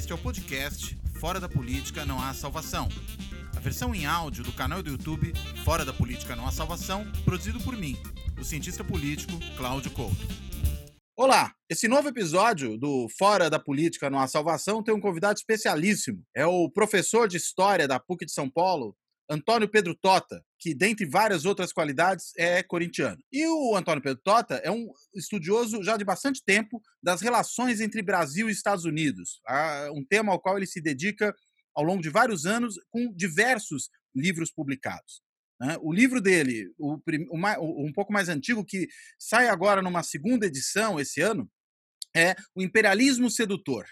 Este é o podcast Fora da Política Não Há Salvação. A versão em áudio do canal do YouTube Fora da Política Não Há Salvação, produzido por mim, o cientista político Cláudio Couto. Olá, esse novo episódio do Fora da Política Não Há Salvação tem um convidado especialíssimo. É o professor de História da PUC de São Paulo, Antônio Pedro Tota, que, dentre várias outras qualidades, é corintiano. E o Antônio Pedro Tota é um estudioso já de bastante tempo das relações entre Brasil e Estados Unidos, um tema ao qual ele se dedica ao longo de vários anos com diversos livros publicados. Né? O livro dele, um pouco mais antigo, que sai agora numa segunda edição esse ano, é O Imperialismo Sedutor.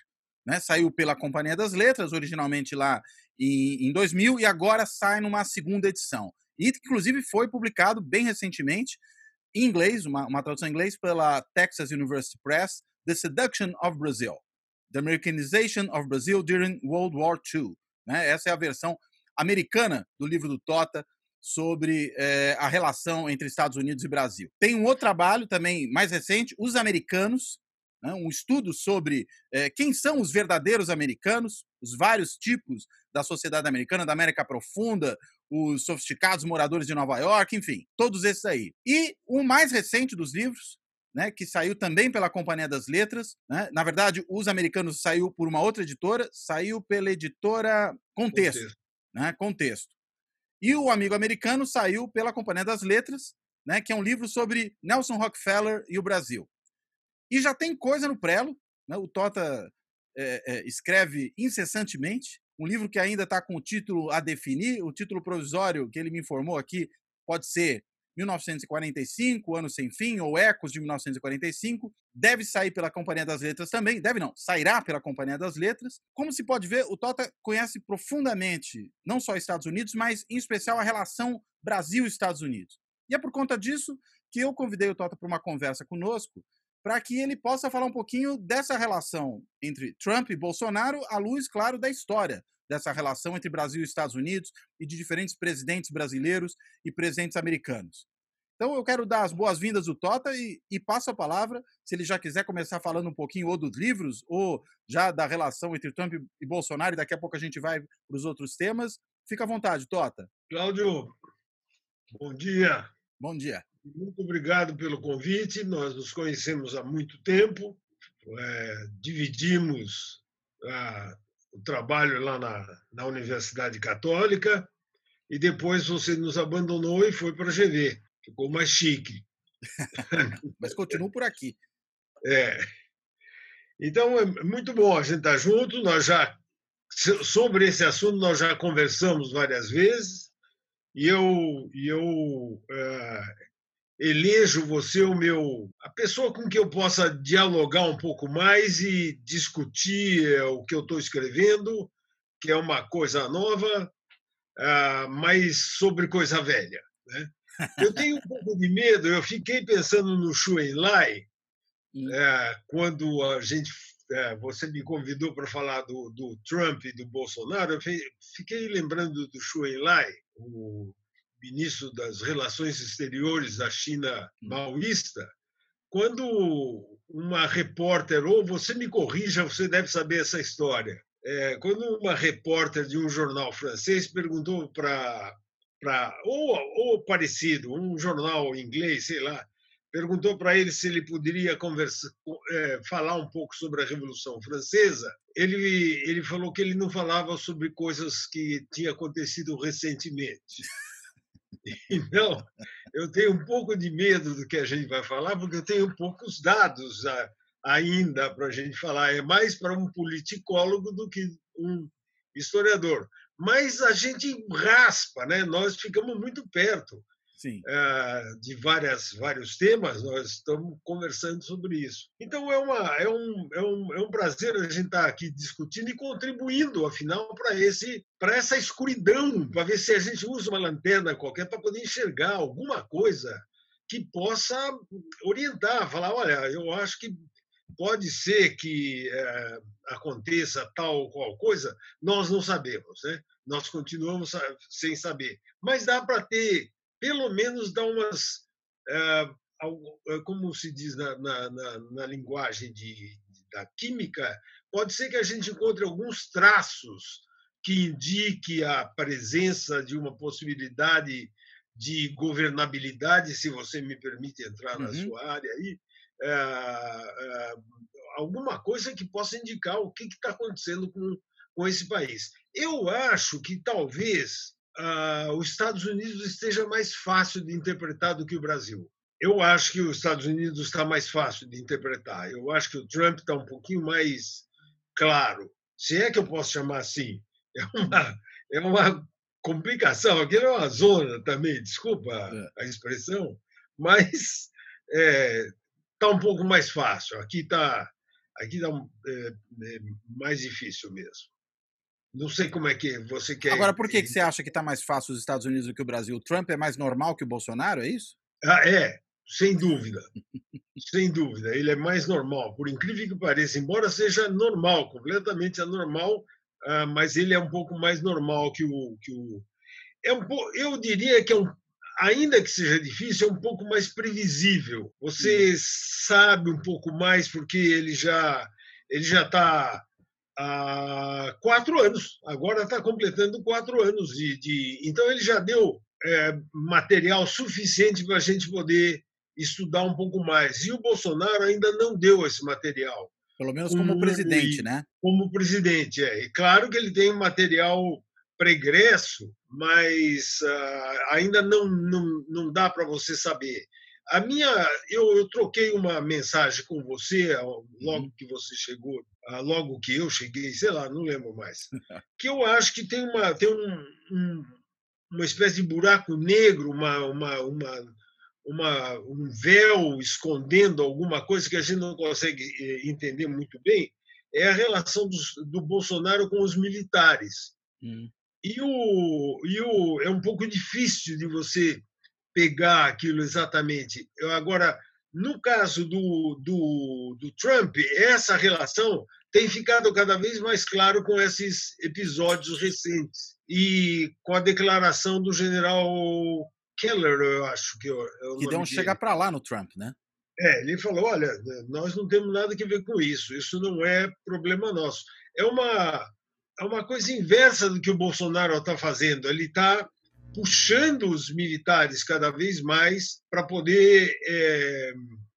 Né? Saiu pela Companhia das Letras, originalmente lá em, em 2000, e agora sai numa segunda edição. E, inclusive, foi publicado bem recentemente, em inglês, uma, uma tradução em inglês, pela Texas University Press, The Seduction of Brazil. The Americanization of Brazil During World War II. Né? Essa é a versão americana do livro do Tota sobre é, a relação entre Estados Unidos e Brasil. Tem um outro trabalho também mais recente, Os Americanos, né? um estudo sobre é, quem são os verdadeiros americanos, os vários tipos da sociedade americana, da América Profunda, os sofisticados moradores de Nova York, enfim, todos esses aí. E o mais recente dos livros, né, que saiu também pela Companhia das Letras. Né? Na verdade, Os Americanos saiu por uma outra editora, saiu pela editora Contexto. Contexto. Né? Contexto. E o Amigo Americano saiu pela Companhia das Letras, né, que é um livro sobre Nelson Rockefeller e o Brasil. E já tem coisa no prelo. Né? O Tota é, é, escreve incessantemente. Um livro que ainda está com o título a definir. O título provisório que ele me informou aqui pode ser 1945, Ano Sem Fim, ou Ecos de 1945. Deve sair pela Companhia das Letras também. Deve não, sairá pela Companhia das Letras. Como se pode ver, o Tota conhece profundamente não só Estados Unidos, mas em especial a relação Brasil-Estados Unidos. E é por conta disso que eu convidei o Tota para uma conversa conosco, para que ele possa falar um pouquinho dessa relação entre Trump e Bolsonaro, à luz, claro, da história dessa relação entre Brasil e Estados Unidos e de diferentes presidentes brasileiros e presidentes americanos. Então eu quero dar as boas-vindas do Tota e, e, passo a palavra, se ele já quiser começar falando um pouquinho ou dos livros ou já da relação entre Trump e Bolsonaro, e daqui a pouco a gente vai para os outros temas. Fica à vontade, Tota. Cláudio, bom dia. Bom dia. Muito obrigado pelo convite. Nós nos conhecemos há muito tempo, é, dividimos a, o trabalho lá na, na Universidade Católica e depois você nos abandonou e foi para a GV. Ficou mais chique. Mas continuo por aqui. É. Então é muito bom a gente estar tá junto. Nós já sobre esse assunto nós já conversamos várias vezes e eu e eu uh, elejo você o meu a pessoa com que eu possa dialogar um pouco mais e discutir eh, o que eu estou escrevendo, que é uma coisa nova, uh, mas sobre coisa velha. Né? Eu tenho um pouco de medo. Eu fiquei pensando no Xu Enlai hum. é, quando a gente é, você me convidou para falar do, do, Trump e do Bolsonaro. Eu fiquei lembrando do Xu Enlai, o ministro das Relações Exteriores da China hum. maoísta, quando uma repórter, ou você me corrija, você deve saber essa história. É, quando uma repórter de um jornal francês perguntou para. Ou, ou parecido, um jornal inglês, sei lá, perguntou para ele se ele poderia conversa, é, falar um pouco sobre a Revolução Francesa. Ele, ele falou que ele não falava sobre coisas que tinham acontecido recentemente. Então, eu tenho um pouco de medo do que a gente vai falar, porque eu tenho poucos dados ainda para a gente falar. É mais para um politicólogo do que um historiador. Mas a gente raspa, né? nós ficamos muito perto Eh, de várias, vários temas, nós estamos conversando sobre isso. Então, é, uma, é, um, é, um, é um prazer a gente estar aqui discutindo e contribuindo, afinal, para esse para essa escuridão, para ver se a gente usa uma lanterna qualquer para poder enxergar alguma coisa que possa orientar, falar, olha, eu acho que pode ser que é, aconteça tal ou qual coisa, nós não sabemos, né? Nós continuamos sem saber. Mas dá para ter pelo menos dá umas. Eh, eh, como se diz na, na, na, na linguagem de, da química, pode ser que a gente encontre alguns traços que indique a presença de uma possibilidade de governabilidade, se você me permite entrar na uhum. sua área aí, é, é, alguma coisa que possa indicar o que está acontecendo com, com esse país. Eu acho que talvez uh, os Estados Unidos esteja mais fácil de interpretar do que o Brasil. Eu acho que os Estados Unidos está mais fácil de interpretar. Eu acho que o Trump está um pouquinho mais claro, se é que eu posso chamar assim. É uma, é uma complicação. Aquilo é uma zona também, desculpa a é. expressão, mas está é, tá um pouco mais fácil. Aqui está aqui tá, é, é, mais difícil mesmo. Não sei como é que você quer. Agora, por que, que você acha que está mais fácil os Estados Unidos do que o Brasil? O Trump é mais normal que o Bolsonaro, é isso? Ah, é, sem dúvida. sem dúvida. Ele é mais normal, por incrível que pareça, embora seja normal, completamente anormal, ah, mas ele é um pouco mais normal que o. Que o é um, eu diria que é um, ainda que seja difícil, é um pouco mais previsível. Você sabe um pouco mais porque ele já ele já está há quatro anos. Agora está completando quatro anos de, de, então ele já deu é, material suficiente para a gente poder estudar um pouco mais. E o Bolsonaro ainda não deu esse material. Pelo menos como, como presidente, né? Como presidente, é. E claro que ele tem material pregresso, mas uh, ainda não, não, não dá para você saber. A minha, eu, eu, troquei uma mensagem com você logo uhum. que você chegou, uh, logo que eu cheguei, sei lá, não lembro mais, que eu acho que tem uma tem um, um, uma espécie de buraco negro, uma, uma, uma uma, um véu escondendo alguma coisa que a gente não consegue entender muito bem, é a relação do, do Bolsonaro com os militares. Hum. E, o, e o, é um pouco difícil de você pegar aquilo exatamente. Eu, agora, no caso do, do, do Trump, essa relação tem ficado cada vez mais claro com esses episódios recentes e com a declaração do general Keller, eu acho que. É que deu um chegar para lá no Trump, né? É, ele falou: olha, nós não temos nada a ver com isso, isso não é problema nosso. É uma, é uma coisa inversa do que o Bolsonaro está fazendo. Ele está puxando os militares cada vez mais para poder. É,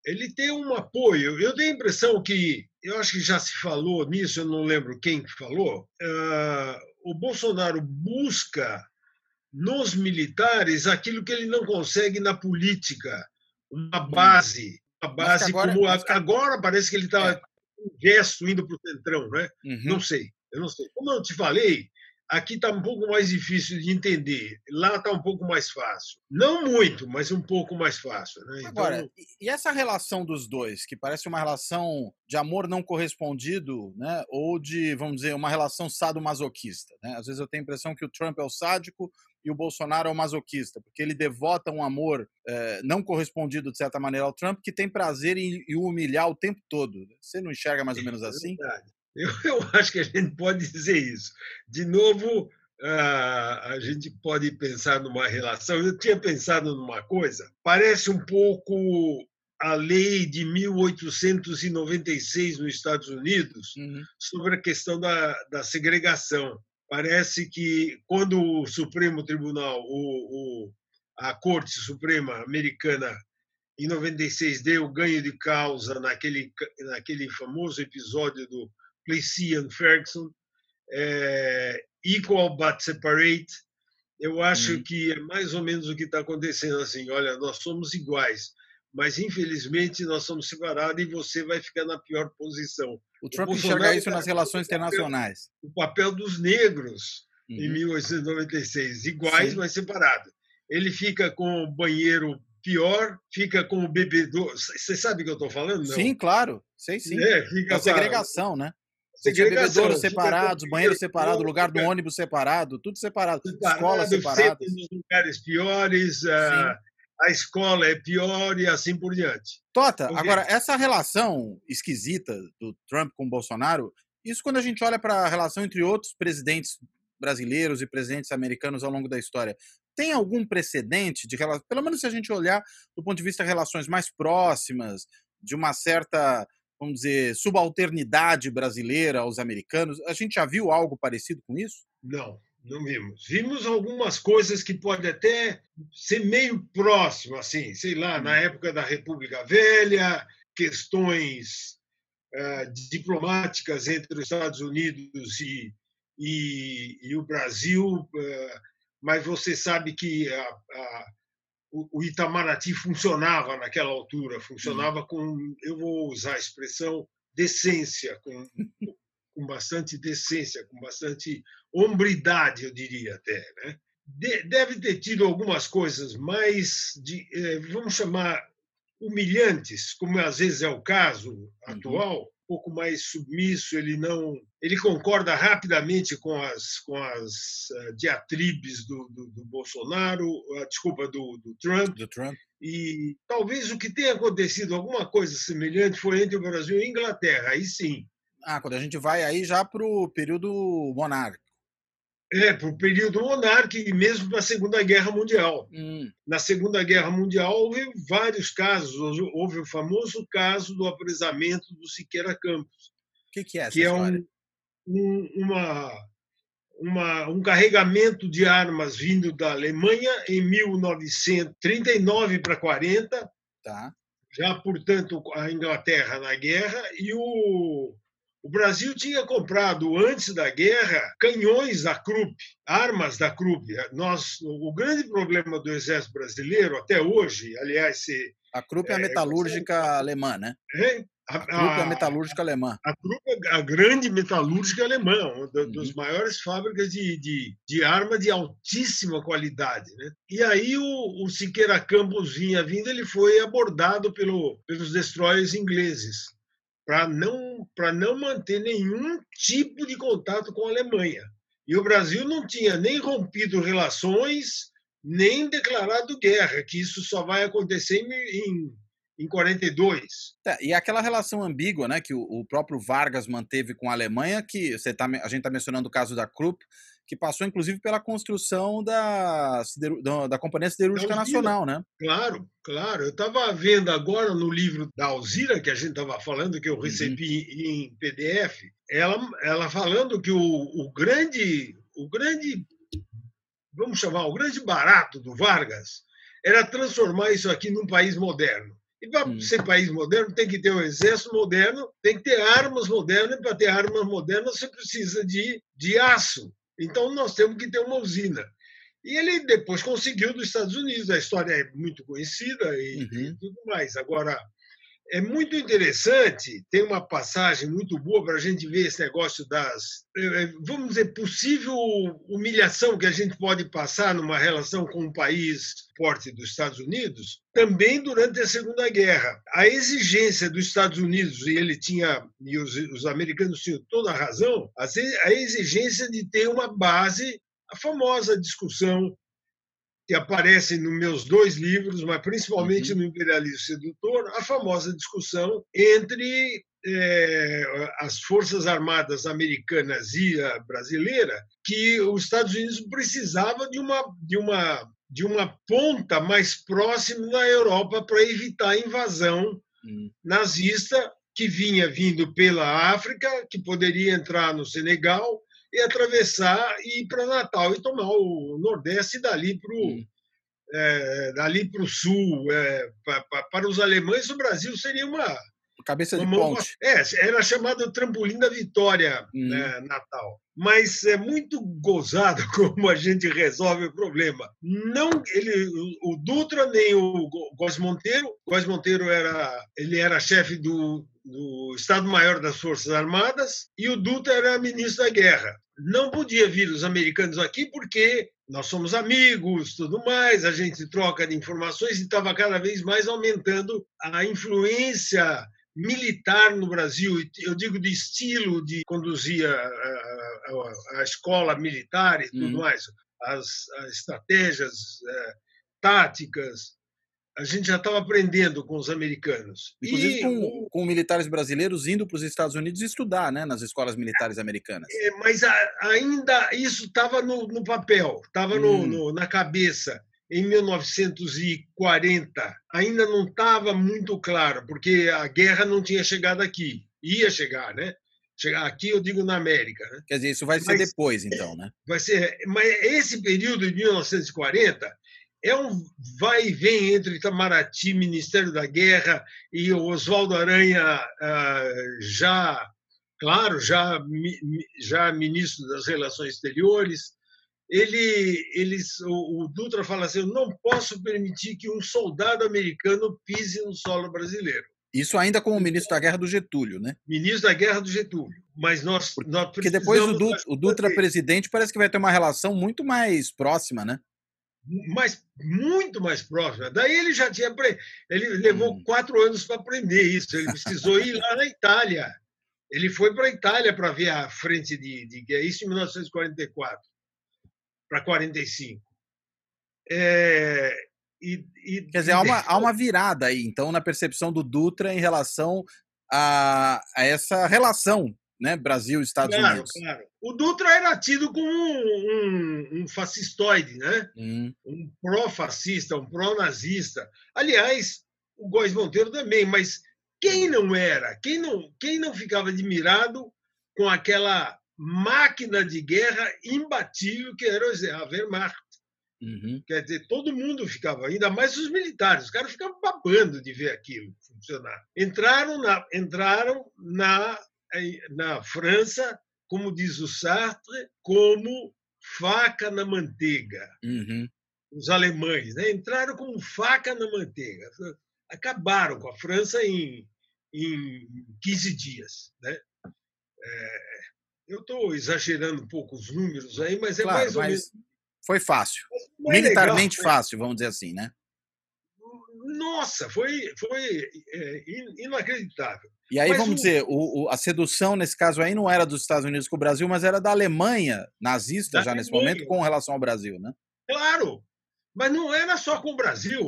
ele ter um apoio. Eu tenho a impressão que, eu acho que já se falou nisso, eu não lembro quem falou, uh, o Bolsonaro busca nos militares aquilo que ele não consegue na política, uma hum. base, uma base agora, como agora parece que ele está é. um gesto indo para o centrão, né? Uhum. Não sei, eu não sei. Como eu te falei, aqui está um pouco mais difícil de entender, lá está um pouco mais fácil. Não muito, mas um pouco mais fácil. Né? Então... Agora, e essa relação dos dois, que parece uma relação de amor não correspondido, né? ou de, vamos dizer, uma relação sadomasoquista? Né? Às vezes eu tenho a impressão que o Trump é o sádico e o Bolsonaro é o masoquista, porque ele devota um amor é, não correspondido, de certa maneira, ao Trump, que tem prazer em, em humilhar o tempo todo. Você não enxerga mais ou menos é assim? É eu, eu acho que a gente pode dizer isso. De novo, a gente pode pensar numa relação. Eu tinha pensado numa coisa, parece um pouco a lei de 1896 nos Estados Unidos uhum. sobre a questão da, da segregação. Parece que quando o Supremo Tribunal, o, o, a Corte Suprema Americana, em 96 deu ganho de causa naquele, naquele famoso episódio do Plessis and Ferguson, é, Equal but Separate. Eu acho hum. que é mais ou menos o que está acontecendo assim. Olha, nós somos iguais, mas infelizmente nós somos separados e você vai ficar na pior posição. O Trump o enxerga isso nas relações internacionais. O papel dos negros uhum. em 1896, iguais, Sim. mas separados. Ele fica com o banheiro pior, fica com o bebedor. Você sabe o que eu estou falando? Não? Sim, claro. Sei sim. É, fica a segregação, né? Tinha bebedouros separados, banheiro separado, lugar do ônibus separado, tudo separado, separado escolas separadas. lugares piores, a, a escola é pior e assim por diante. Tota, Porque... agora, essa relação esquisita do Trump com o Bolsonaro, isso quando a gente olha para a relação entre outros presidentes brasileiros e presidentes americanos ao longo da história, tem algum precedente de relação, pelo menos se a gente olhar do ponto de vista de relações mais próximas, de uma certa vamos dizer, subalternidade brasileira aos americanos. A gente já viu algo parecido com isso? Não, não vimos. Vimos algumas coisas que podem até ser meio próximo, assim, sei lá, na hum. época da República Velha, questões uh, diplomáticas entre os Estados Unidos e, e, e o Brasil, uh, mas você sabe que a, a, o Itamaraty funcionava naquela altura, funcionava com, eu vou usar a expressão, decência, com, com bastante decência, com bastante hombridade, eu diria até. Né? deve ter tido algumas coisas mais, de, eh, vamos chamar, humilhantes, como às vezes é o caso uhum. atual, um pouco mais submisso, ele não, ele concorda rapidamente com as com as uh, diatribes do, do, do Bolsonaro, uh, desculpa do, do Trump. Do Trump. E talvez o que tenha acontecido alguma coisa semelhante foi entre o Brasil e a Inglaterra. Aí sim. Ah, quando a gente vai aí já para o período monárquico. É, para o período monárquico e mesmo para a Segunda Guerra Mundial. Hum. Na Segunda Guerra Mundial houve vários casos. Houve o famoso caso do apresamento do Siqueira Campos. O que, que, é essa que história? é um, um, uma, uma, um carregamento de armas vindo da Alemanha em 1939 para 40. Tá. Já, portanto, a Inglaterra na guerra e o o Brasil tinha comprado antes da guerra canhões da Krupp, armas da Krupp. Nós, o grande problema do exército brasileiro até hoje, aliás, se, a Krupp é a é, metalúrgica é, alemã, né? É, a, a Krupp é a metalúrgica alemã. A Krupp é a grande metalúrgica alemã, uma das uhum. maiores fábricas de, de, de, arma de altíssima qualidade. Né? E aí o, o Siqueira Campos vinha vindo, ele foi abordado pelo, pelos destroyers ingleses para não, não manter nenhum tipo de contato com a Alemanha. E o Brasil não tinha nem rompido relações, nem declarado guerra, que isso só vai acontecer em, em 42. É, e aquela relação ambígua né, que o, o, próprio Vargas manteve com a Alemanha, que você tá, a gente está mencionando o caso da Krupp, que passou inclusive pela construção da, da, da Companhia Siderúrgica Nacional, né? Claro, claro. Eu estava vendo agora no livro da Alzira, que a gente estava falando, que eu uhum. recebi uhum. em PDF, ela, ela falando que o, o grande, o grande, vamos chamar, o grande barato do Vargas era transformar isso aqui num país moderno. E para hum. ser país moderno, tem que ter um exército moderno, tem que ter armas modernas, e para ter armas modernas você precisa de, de aço. Então, nós temos que ter uma usina. E ele depois conseguiu dos Estados Unidos, a história é muito conhecida e, uhum. e tudo mais. Agora, é muito interessante, tem uma passagem muito boa para a gente ver esse negócio das, é, é, vamos dizer, possível humilhação que a gente pode passar numa relação com um país forte dos Estados Unidos, também durante a Segunda Guerra. A exigência dos Estados Unidos, e ele tinha, e os, os americanos tinham toda a razão, a exigência de ter uma base, a famosa discussão que aparece nos meus dois livros, mas principalmente uhum. no Imperialismo Sedutor, a famosa discussão entre é, as Forças Armadas americanas e a brasileira, que os Estados Unidos precisava de uma, de uma, de uma ponta mais próxima da Europa para evitar a invasão uhum. nazista que vinha vindo pela África, que poderia entrar no Senegal e atravessar e ir para Natal e tomar o Nordeste e dali para o hum. é, dali Sul. É, pra, pra, para os alemães, o Brasil seria uma. Cabeça de ponte. É, era chamado trampolim da vitória hum. né, Natal. Mas é muito gozado como a gente resolve o problema. Não ele, o Dutra nem o Góes Monteiro. Góes Monteiro era ele era chefe do, do Estado-Maior das Forças Armadas e o Dutra era ministro da Guerra. Não podia vir os americanos aqui porque nós somos amigos, tudo mais, a gente troca de informações e estava cada vez mais aumentando a influência militar no Brasil. Eu digo de estilo de conduzir a, a, a escola militar e tudo uhum. mais, as, as estratégias é, táticas, a gente já estava aprendendo com os americanos. Inclusive e, com, com, militares brasileiros indo para os Estados Unidos estudar né, nas escolas militares americanas. É, mas a, ainda isso estava no, no, papel, estava hum. na cabeça. Em 1940 ainda não estava muito claro, porque a guerra não tinha chegado aqui. Ia chegar, né? Chegar aqui, eu digo na América. Né? Quer dizer, isso vai ser mas, depois, então, né? Vai ser. Mas esse período de 1940 é um vai e vem entre Itamaraty, Ministério da Guerra, e Oswaldo Aranha ah, já, claro, já, já ministro das Relações Exteriores. Ele, eles, o, Dutra fala assim: eu não posso permitir que um soldado americano pise no solo brasileiro. Isso ainda como ministro da Guerra do Getúlio, né? Ministro da Guerra do Getúlio. Mas nós, nós Porque depois o Dutra, o Dutra presidente parece que vai ter uma relação muito mais próxima, né? mais, muito mais próxima. Daí ele já tinha. Ele levou hum. quatro anos para aprender isso. Ele precisou ir lá na Itália. Ele foi para a Itália para ver a frente de, de guerra, isso em 1944 para 45. É, e, e, Quer dizer, há uma, há uma virada aí, então, na percepção do Dutra em relação a, a essa relação né? Brasil Estados claro, Unidos. Claro. O Dutra era tido como um, um, um fascistoide, né? Hum. um pró-fascista, um pró-nazista. Aliás, o Góes Monteiro também, mas quem não era? Quem não, quem não ficava admirado com aquela máquina de guerra imbatível que era a Wehrmacht? Uhum. Quer dizer, todo mundo ficava, ainda mais os militares, os caras ficavam babando de ver aquilo funcionar. Entraram na, entraram na na França, como diz o Sartre, como faca na manteiga. Uhum. Os alemães né? entraram como faca na manteiga. Acabaram com a França em, em 15 dias. Né? É, eu estou exagerando um pouco os números aí, mas é claro, mais ou menos. Foi fácil. Militarmente legal, fácil, vamos dizer assim, né? Nossa, foi, foi é, inacreditável. E aí, mas vamos o... dizer, o, o, a sedução nesse caso aí não era dos Estados Unidos com o Brasil, mas era da Alemanha nazista da já Alemanha. nesse momento com relação ao Brasil, né? Claro, mas não era só com o Brasil,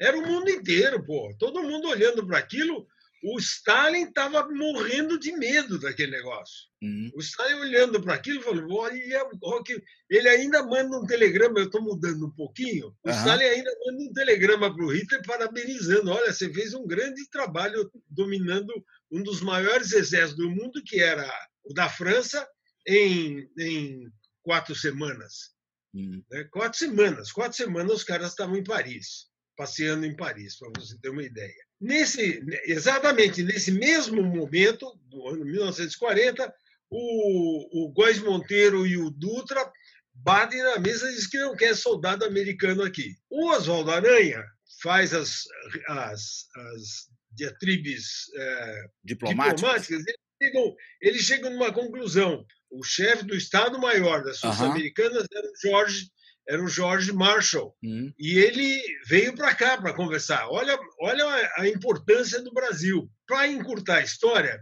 era o mundo inteiro, pô. Todo mundo olhando para aquilo o Stalin estava morrendo de medo daquele negócio. Uhum. O Stalin olhando para aquilo falou: olha, olha, ele ainda manda um telegrama, eu estou mudando um pouquinho. O uhum. Stalin ainda manda um telegrama para o Hitler parabenizando: olha, você fez um grande trabalho dominando um dos maiores exércitos do mundo, que era o da França, em, em quatro semanas. Uhum. Né? Quatro semanas. Quatro semanas os caras estavam em Paris, passeando em Paris, para você ter uma ideia. Nesse, exatamente nesse mesmo momento, do ano 1940, o, o Góes Monteiro e o Dutra batem na mesa e dizem que não quer soldado americano aqui. O Oswaldo Aranha faz as, as, as diatribes é, diplomáticas, eles chegam, eles chegam numa conclusão. O chefe do Estado-Maior das Forças uhum. Americanas era o George era o George Marshall. Hum. E ele veio para cá para conversar. Olha, olha a importância do Brasil. Para encurtar a história,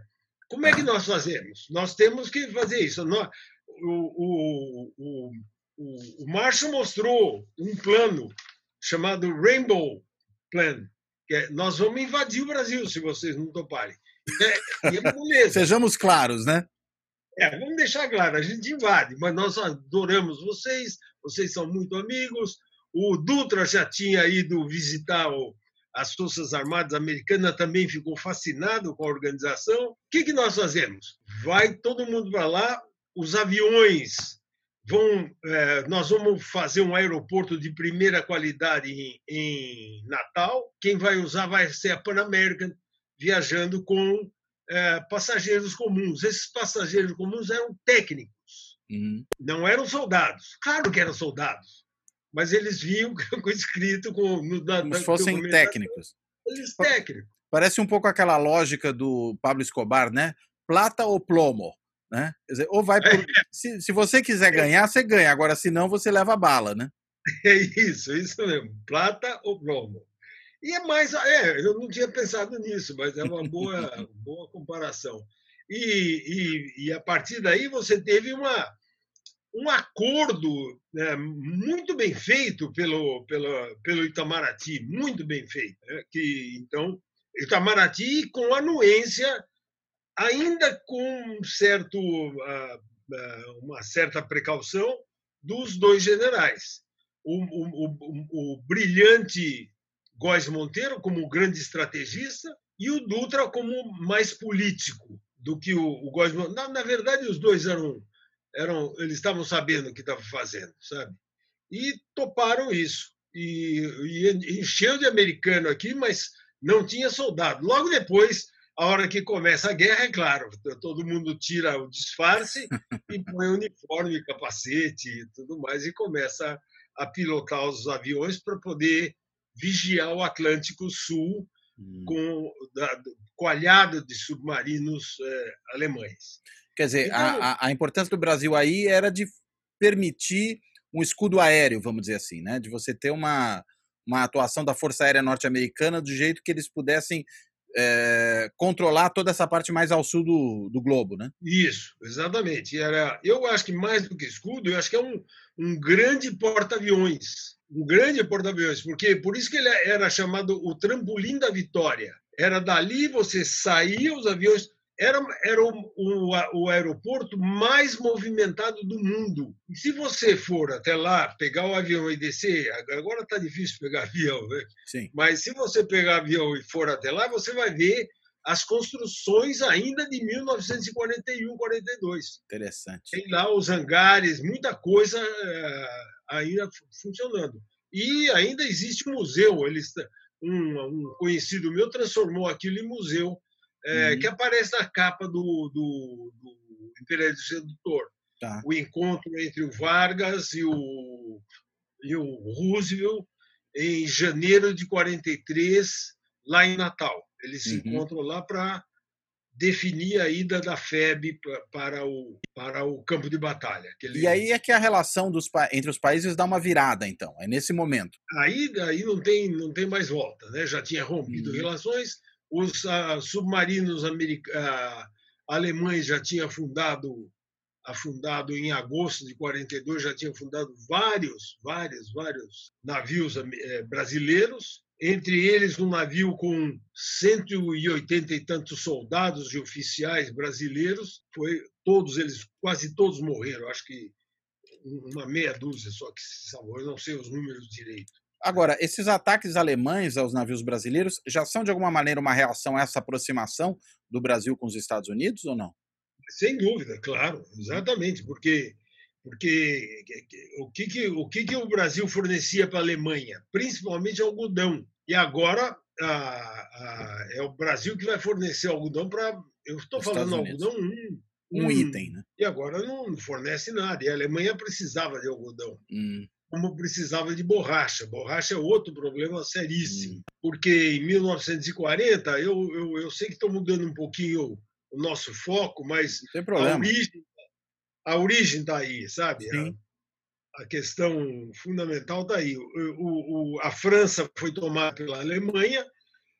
como é que nós fazemos? Nós temos que fazer isso. Nós, o, o, o, o Marshall mostrou um plano chamado Rainbow Plan. Que é, nós vamos invadir o Brasil se vocês não toparem. É, é Sejamos claros, né? É, vamos deixar claro, a gente invade, mas nós adoramos vocês, vocês são muito amigos. O Dutra já tinha ido visitar as Forças Armadas Americanas, também ficou fascinado com a organização. O que, que nós fazemos? Vai todo mundo para lá, os aviões vão. É, nós vamos fazer um aeroporto de primeira qualidade em, em Natal. Quem vai usar vai ser a Pan American, viajando com é, passageiros comuns. Esses passageiros comuns eram técnicos, uhum. não eram soldados. Claro que eram soldados, mas eles vinham com escrito com, no, na, como se fossem técnicos. Eles técnicos. Parece um pouco aquela lógica do Pablo Escobar, né? Plata ou plomo, né? Dizer, ou vai por... é. se, se você quiser ganhar, você ganha. Agora, se não, você leva bala, né? É isso, isso mesmo. Plata ou plomo. E é mais. É, eu não tinha pensado nisso, mas é uma boa, boa comparação. E, e, e, a partir daí você teve uma, um acordo né, muito bem feito pelo, pelo, pelo Itamaraty, muito bem feito. Né, que, então, Itamaraty com anuência, ainda com um certo, uh, uh, uma certa precaução dos dois generais. o, o, o, o brilhante Góes Monteiro como grande estrategista e o Dutra como mais político do que o, o Góes Monteiro. Na, na verdade, os dois eram, eram eles estavam sabendo o que estavam fazendo, sabe? E toparam isso. E, e encheu de americano aqui, mas não tinha soldado. Logo depois, a hora que começa a guerra, é claro, todo mundo tira o disfarce e põe uniforme, capacete e tudo mais e começa a pilotar os aviões para poder vigiar o Atlântico Sul hum. com da, coalhado de submarinos eh, alemães. Quer dizer, então, a, a importância do Brasil aí era de permitir um escudo aéreo, vamos dizer assim, né? De você ter uma, uma atuação da Força Aérea Norte-Americana do jeito que eles pudessem é, controlar toda essa parte mais ao sul do, do globo, né? Isso, exatamente. Era, eu acho que mais do que escudo, eu acho que é um, um grande porta-aviões, um grande porta-aviões, porque por isso que ele era chamado o trampolim da vitória. Era dali você saía os aviões era, era o, o, o, aeroporto mais movimentado do mundo. E se você for até lá, pegar o avião e descer, agora está difícil pegar avião, né? Sim. mas se você pegar avião e for até lá, você vai ver as construções ainda de 1941, 42. Interessante. Tem lá os hangares, muita coisa uh, ainda funcionando. E ainda existe museu. Eles, um, um conhecido meu transformou aquilo em museu é, uhum. que aparece na capa do, do, do Império Sedutor. Tá. O encontro entre o Vargas e o, e o Roosevelt em janeiro de 43, lá em Natal. Eles uhum. se encontram lá para definir a ida da FEB para o, para o campo de batalha. Ele... E aí é que a relação dos, entre os países dá uma virada, então, é nesse momento. Aí, aí não, tem, não tem mais volta. Né? Já tinha rompido uhum. relações, os uh, submarinos uh, alemães já tinham fundado, afundado em agosto de 42, já tinham fundado vários, vários, vários navios uh, brasileiros, entre eles um navio com 180 e tantos soldados e oficiais brasileiros, foi todos eles, quase todos morreram, acho que uma meia dúzia só que se salvou, eu não sei os números direito. Agora, esses ataques alemães aos navios brasileiros já são de alguma maneira uma reação a essa aproximação do Brasil com os Estados Unidos ou não? Sem dúvida, claro, exatamente, porque porque o que que o que que o Brasil fornecia para a Alemanha, principalmente algodão, e agora a, a, é o Brasil que vai fornecer algodão para eu estou falando algodão um, um, um, item, né? E agora não fornece nada. E a Alemanha precisava de algodão. Hum como precisava de borracha. Borracha é outro problema seríssimo, hum. porque em 1940, eu, eu, eu sei que estou mudando um pouquinho o nosso foco, mas a origem a origem está aí, sabe? A, a, questão fundamental está aí. O, o, a França foi tomada pela Alemanha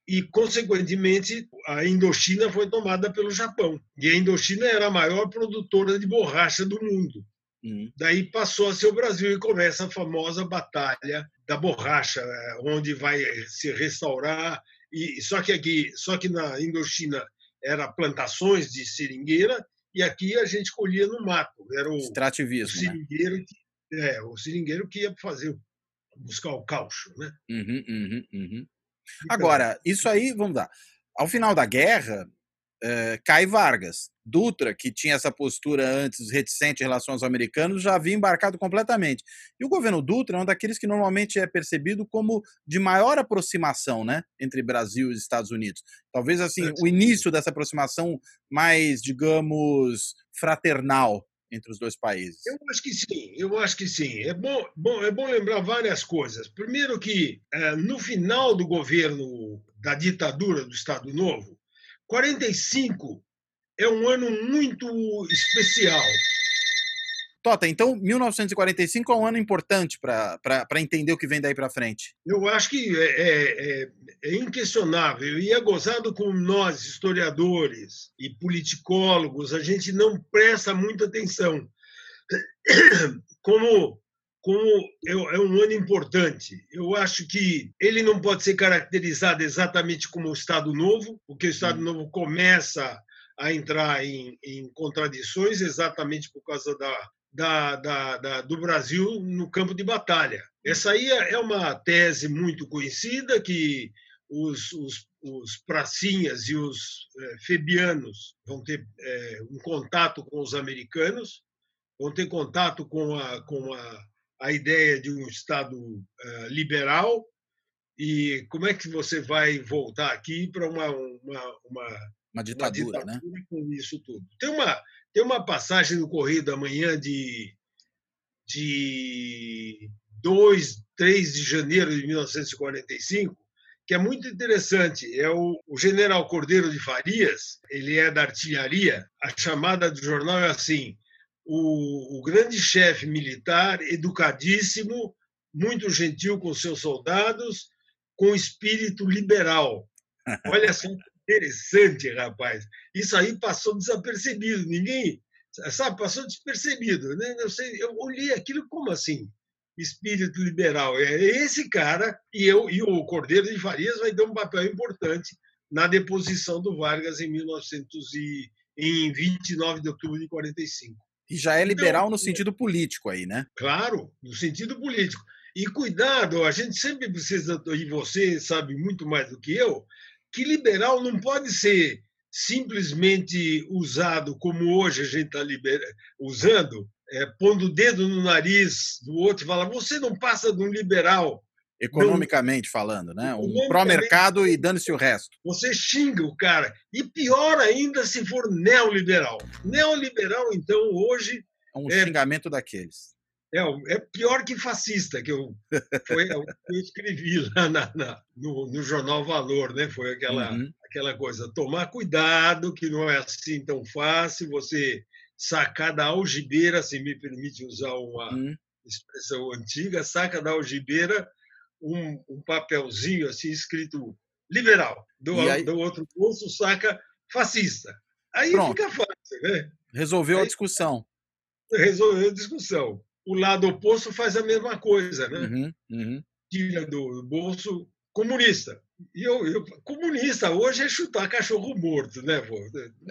e, consequentemente, a Indochina foi tomada pelo Japão. E a Indochina era a maior produtora de borracha do mundo. Uhum. Daí passou a ser o Brasil e começa a famosa batalha da borracha, é, onde vai se restaurar. E só que aqui, só que na Indochina era plantações de seringueira e aqui a gente colhia no mato. Era o, Extrativismo, o né? seringueiro, né? que, é, o seringueiro que ia fazer buscar o caucho, né? Uhum, uhum, uhum. Agora, isso aí, vamos lá. Ao final da guerra, uh, cai Vargas. Dutra, que tinha essa postura antes reticente em relação aos americanos, já havia embarcado completamente. E o governo Dutra é um daqueles que normalmente é percebido como de maior aproximação né, entre Brasil e Estados Unidos. Talvez assim, o início dessa aproximação mais, digamos, fraternal entre os dois países. Eu acho que sim, eu acho que sim. É bom, bom, é bom lembrar várias coisas. Primeiro que, é, no final do governo da ditadura do Estado Novo, 45 é um ano muito especial. Tota, então 1945 é um ano importante para entender o que vem daí para frente. Eu acho que é, é, é, é, inquestionável e é gozado com nós, historiadores e politicólogos, a gente não presta muita atenção. Como, como é, é um ano importante, eu acho que ele não pode ser caracterizado exatamente como o Estado Novo, porque o Estado hum. Novo começa a entrar em, em contradições exatamente por causa da, da, da, da, do Brasil no campo de batalha. Essa aí é, é uma tese muito conhecida que os, os, os pracinhas e os é, febianos vão ter é, um contato com os americanos, vão ter contato com a, com a, a ideia de um Estado é, liberal, e como é que você vai voltar aqui para uma, uma, uma, uma, ditadura, uma, ditadura, né? com isso tudo? Tem uma, tem uma passagem no Correio da Manhã de, de 2, 3 de janeiro de 1945, que é muito interessante. É o, o, general Cordeiro de Farias, ele é da artilharia. A chamada do jornal é assim: o, o grande chefe militar, educadíssimo, muito gentil com seus soldados, com espírito liberal. Olha só que interessante, rapaz. Isso aí passou desapercebido. Ninguém, sabe, passou despercebido. Né? Eu, sei, eu olhei aquilo como assim? Espírito liberal. É esse cara, e, eu, e o Cordeiro de Farias vai ter um papel importante na deposição do Vargas em 1900 e, em 29 de outubro de 45. E já é liberal então, no sentido político aí, né? Claro, no sentido político. E cuidado, a gente sempre precisa, e você sabe muito mais do que eu, que liberal não pode ser simplesmente usado como hoje a gente está usando, é, pondo o dedo no nariz do outro e falar: você não passa de um liberal. Economicamente não, falando, né? Um pró-mercado e dando-se o resto. Você xinga o cara. E pior ainda se for neoliberal. Neoliberal, então, hoje. É um é, xingamento daqueles. É, é pior que fascista, que eu, foi, eu escrevi lá na, na, no, no, jornal Valor, né? Foi aquela, uhum. aquela coisa, tomar cuidado, que não é assim tão fácil, você sacar da algibeira, se me permite usar uma uhum. expressão antiga, saca da algibeira um, um papelzinho assim escrito liberal, do, aí... do outro bolso saca fascista. Aí Pronto. fica fácil, né? Resolveu aí, a discussão. Resolveu a discussão o lado oposto faz a mesma coisa, né? Uhum, uhum. Tira do bolso comunista. E eu, eu, comunista hoje é chutar cachorro morto, né, vô?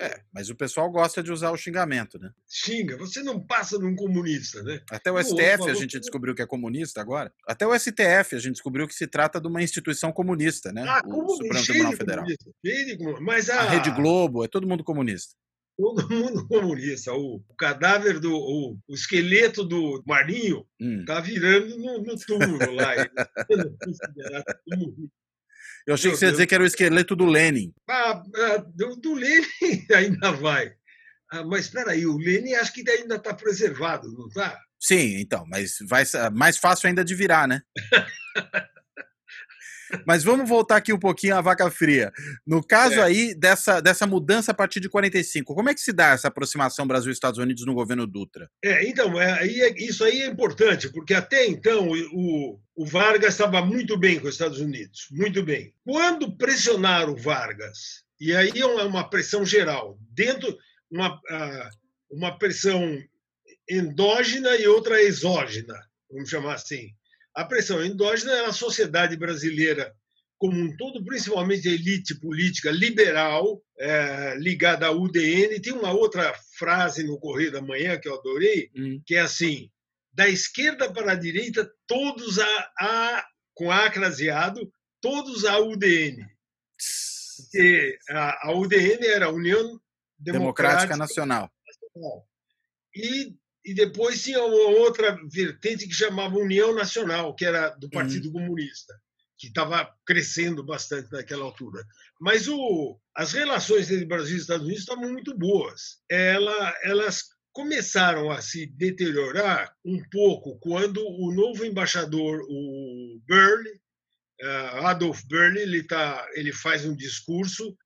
É, mas o pessoal gosta de usar o xingamento, né? Xinga, você não passa de um comunista, né? Até o STF a gente descobriu que é comunista agora. Até o STF a gente descobriu que se trata de uma instituição comunista, né? Ah, o Supremo Tribunal Federal. Mas a... a Rede Globo, é todo mundo comunista todo mundo comunista. O, cadáver do o, o esqueleto do Marinho está hum. virando no, no, túmulo lá. Eu achei que você ia dizer que era o esqueleto do Lenin. Ah, ah do, do, Lenin ainda vai. Ah, mas espera aí, o Lenin acho que ainda está preservado, não está? Sim, então, mas vai mais fácil ainda de virar, né? Mas vamos voltar aqui um pouquinho à vaca fria. No caso é. aí dessa, dessa mudança a partir de 45, como é que se dá essa aproximação Brasil-Estados Unidos no governo Dutra? É, então, é, é, isso aí é importante, porque até então o, o Vargas estava muito bem com os Estados Unidos, muito bem. Quando pressionaram o Vargas, e aí é uma pressão geral, dentro, uma, uma pressão endógena e outra exógena, vamos chamar assim. A pressão endógena é a sociedade brasileira como um todo, principalmente a elite política liberal é, ligada à UDN. Tem uma outra frase no Correio da Manhã que eu adorei, hum. que é assim: da esquerda para a direita, todos a, a com A craseado, todos a UDN. E a, a UDN era a União Democrática, Democrática Nacional. Nacional. E e depois tinha uma outra vertente que chamava União Nacional, que era do Partido uhum. Comunista, que estava crescendo bastante naquela altura. Mas o, as relações entre Brasil e Estados Unidos estavam muito boas. Ela, elas começaram a se deteriorar um pouco quando o novo embaixador, o Burley, Adolf Berle ele tá, ele faz um discurso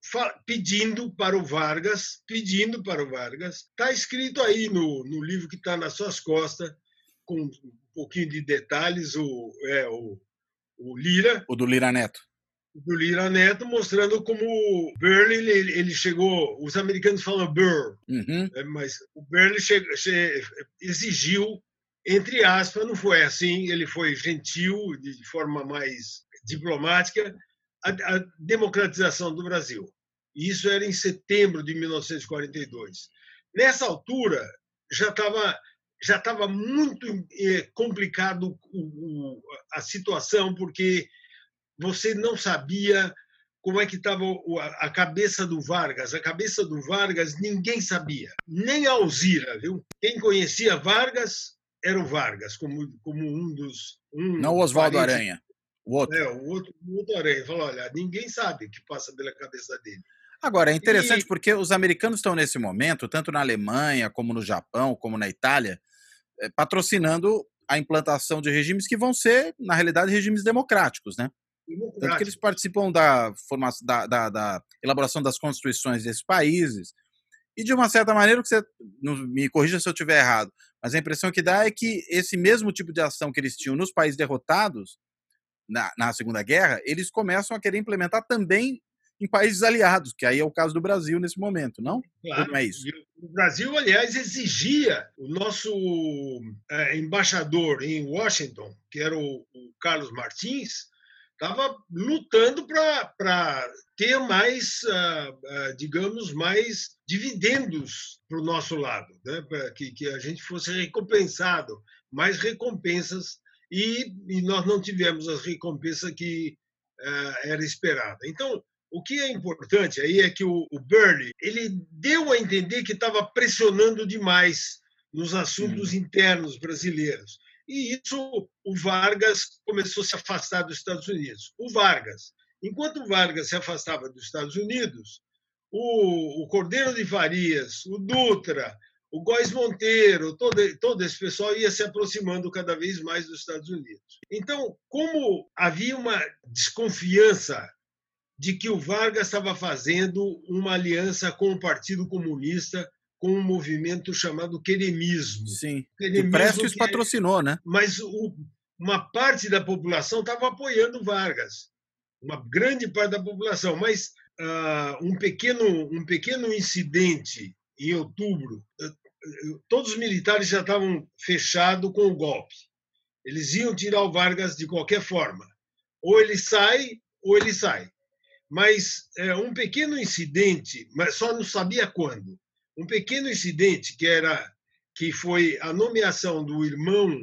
pedindo para o Vargas, pedindo para o Vargas, está escrito aí no, no livro que está nas suas costas, com um pouquinho de detalhes, o, é, o, o Lira. O do Lira Neto. Do Lira Neto, mostrando como o Burley ele, ele chegou. Os americanos falam Burr, uhum. Né, mas o Burley che, che, exigiu entre aspas, não foi assim, ele foi gentil, de forma mais diplomática a, a democratização do Brasil. Isso era em setembro de 1942. Nessa altura, já estava já estava muito eh, complicado a situação, porque você não sabia como é que estava a cabeça do Vargas. A cabeça do Vargas ninguém sabia, nem a Alzira, viu? Quem conhecia Vargas era o Vargas, como, como um dos. Um não o Oswaldo Aranha. O outro. É, o outro, o outro Aranha. Falou: olha, ninguém sabe o que passa pela cabeça dele. Agora, é interessante e... porque os americanos estão nesse momento, tanto na Alemanha, como no Japão, como na Itália, eh, patrocinando a implantação de regimes que vão ser, na realidade, regimes democráticos, né? Tanto que eles participam da, formação, da, da, da, elaboração das constituições desses países. E, de uma certa maneira, que você me corrija se eu estiver errado, mas a impressão que dá é que esse mesmo tipo de ação que eles tinham nos países derrotados na, na Segunda Guerra, eles começam a querer implementar também em países aliados, que aí é o caso do Brasil nesse momento, não? Claro. não é isso? O Brasil, aliás, exigia o nosso é, embaixador em Washington, que era o, o Carlos Martins, estava lutando para ter mais, uh, uh, digamos, mais dividendos para o nosso lado, né? para que, que a gente fosse recompensado, mais recompensas, e, e nós não tivemos as recompensas que uh, era esperada. Então, o que é importante aí é que o, o Burley ele deu a entender que estava pressionando demais nos assuntos hum. internos brasileiros. E isso o Vargas começou a se afastar dos Estados Unidos. O Vargas, enquanto o Vargas se afastava dos Estados Unidos, o, o Cordeiro de Farias, o Dutra, o Góes Monteiro, todo, todo esse pessoal ia se aproximando cada vez mais dos Estados Unidos. Então, como havia uma desconfiança de que o Vargas estava fazendo uma aliança com o Partido Comunista, com um movimento chamado queremismo. Sim, queremismo o Prestes que, patrocinou, né? Mas o, uma parte da população estava apoiando Vargas, uma grande parte da população, mas uh, um, pequeno, um pequeno incidente em outubro, todos os militares já estavam fechados com o golpe. Eles iam tirar o Vargas de qualquer forma. Ou ele sai, ou ele sai mas é, um pequeno incidente, mas só não sabia quando. Um pequeno incidente que era que foi a nomeação do irmão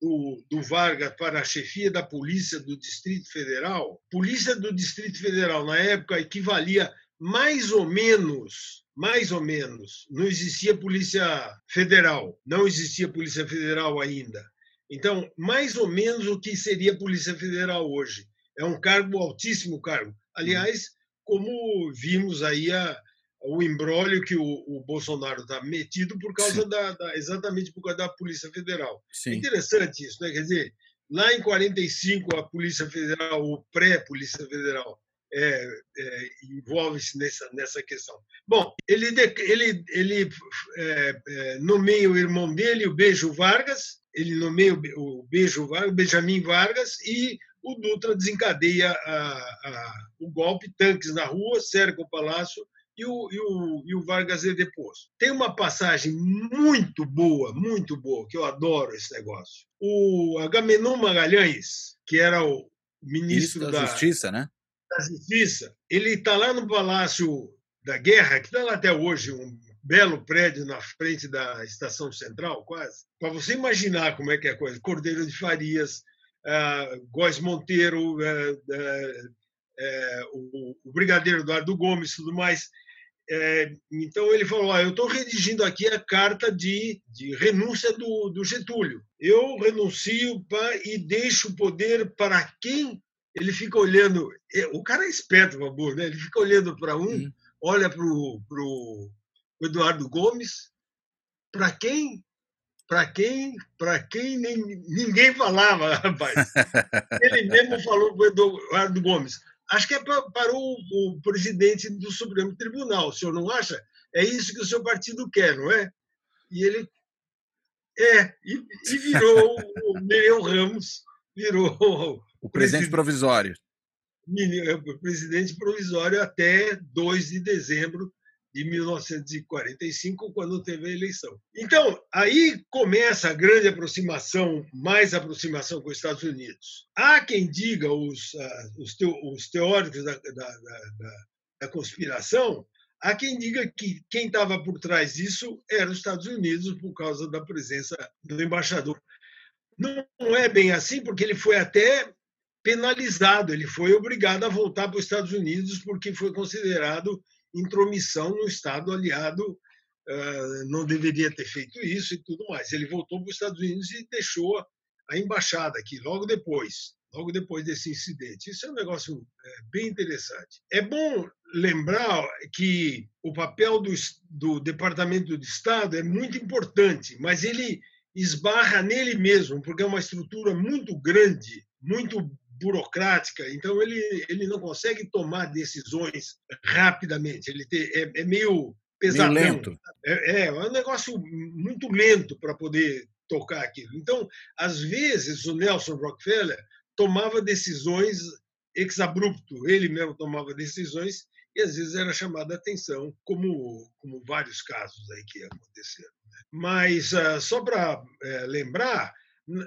do, do Vargas para a chefia da polícia do Distrito Federal. Polícia do Distrito Federal na época equivalia mais ou menos, mais ou menos, não existia polícia federal, não existia polícia federal ainda. Então, mais ou menos o que seria polícia federal hoje. É um cargo altíssimo cargo. Aliás, como vimos aí a, o embrólio que o, o Bolsonaro está metido por causa da, da, exatamente por causa da Polícia Federal. Sim. Interessante isso, né? Quer dizer, lá em 45 a Polícia Federal, ou pré-Polícia Federal, é, é, envolve-se nessa, nessa questão. Bom, ele, ele, ele é, é, nomeia o irmão dele, o Beijo Vargas, ele nomeia o Beijo Vargas, Benjamin Vargas, e o Dutra desencadeia a, a, o golpe, tanques na rua, cerca o palácio e o, e o, e o Vargas é deposto. Tem uma passagem muito boa, muito boa, que eu adoro esse negócio. O Agamenon Magalhães, que era o ministro, ministro da, da, Justiça, né? Da Justiça, ele está lá no Palácio da Guerra, que está lá até hoje, um belo prédio na frente da Estação Central, quase. Para você imaginar como é que é a coisa. Cordeiro de Farias, uh, Góes Monteiro, uh, uh, o, o, Brigadeiro Eduardo Gomes tudo mais. Então ele falou: ah, eu estou redigindo aqui a carta de, de renúncia do, do Getúlio. Eu renuncio pra, e deixo o poder para quem ele fica olhando. O cara é esperto, Babu, né? Ele fica olhando para um, hum. olha para o Eduardo Gomes, para quem para quem, para quem nem, ninguém falava, rapaz. Ele mesmo falou para o Eduardo Gomes. Acho que é para, para o, o, presidente do Supremo Tribunal. O senhor não acha? É isso que o seu partido quer, não é? E ele é e, e virou o Nereu Ramos, virou o presidente provisório. O presidente provisório até 2 de dezembro de 1945, quando teve a eleição. Então, aí começa a grande aproximação, mais aproximação com os Estados Unidos. Há quem diga, os, os, teóricos da, da, da, da conspiração, há quem diga que quem estava por trás disso era os Estados Unidos por causa da presença do embaixador. Não é bem assim, porque ele foi até penalizado, ele foi obrigado a voltar para os Estados Unidos porque foi considerado intromissão no Estado aliado, não deveria ter feito isso e tudo mais. Ele voltou para os Estados Unidos e deixou a embaixada aqui logo depois, logo depois desse incidente. Isso é um negócio bem interessante. É bom lembrar que o papel do, do Departamento de Estado é muito importante, mas ele esbarra nele mesmo, porque é uma estrutura muito grande, muito burocrática, então ele, ele não consegue tomar decisões rapidamente. Ele tem, é, é meio pesadão. Meio lento. É, é, é um negócio muito lento para poder tocar aquilo. Então, às vezes, o Nelson Rockefeller tomava decisões exabrupto, ele mesmo tomava decisões e às vezes era chamada a atenção, como, como vários casos aí que aconteceram. Né? Mas, uh, só para uh, lembrar,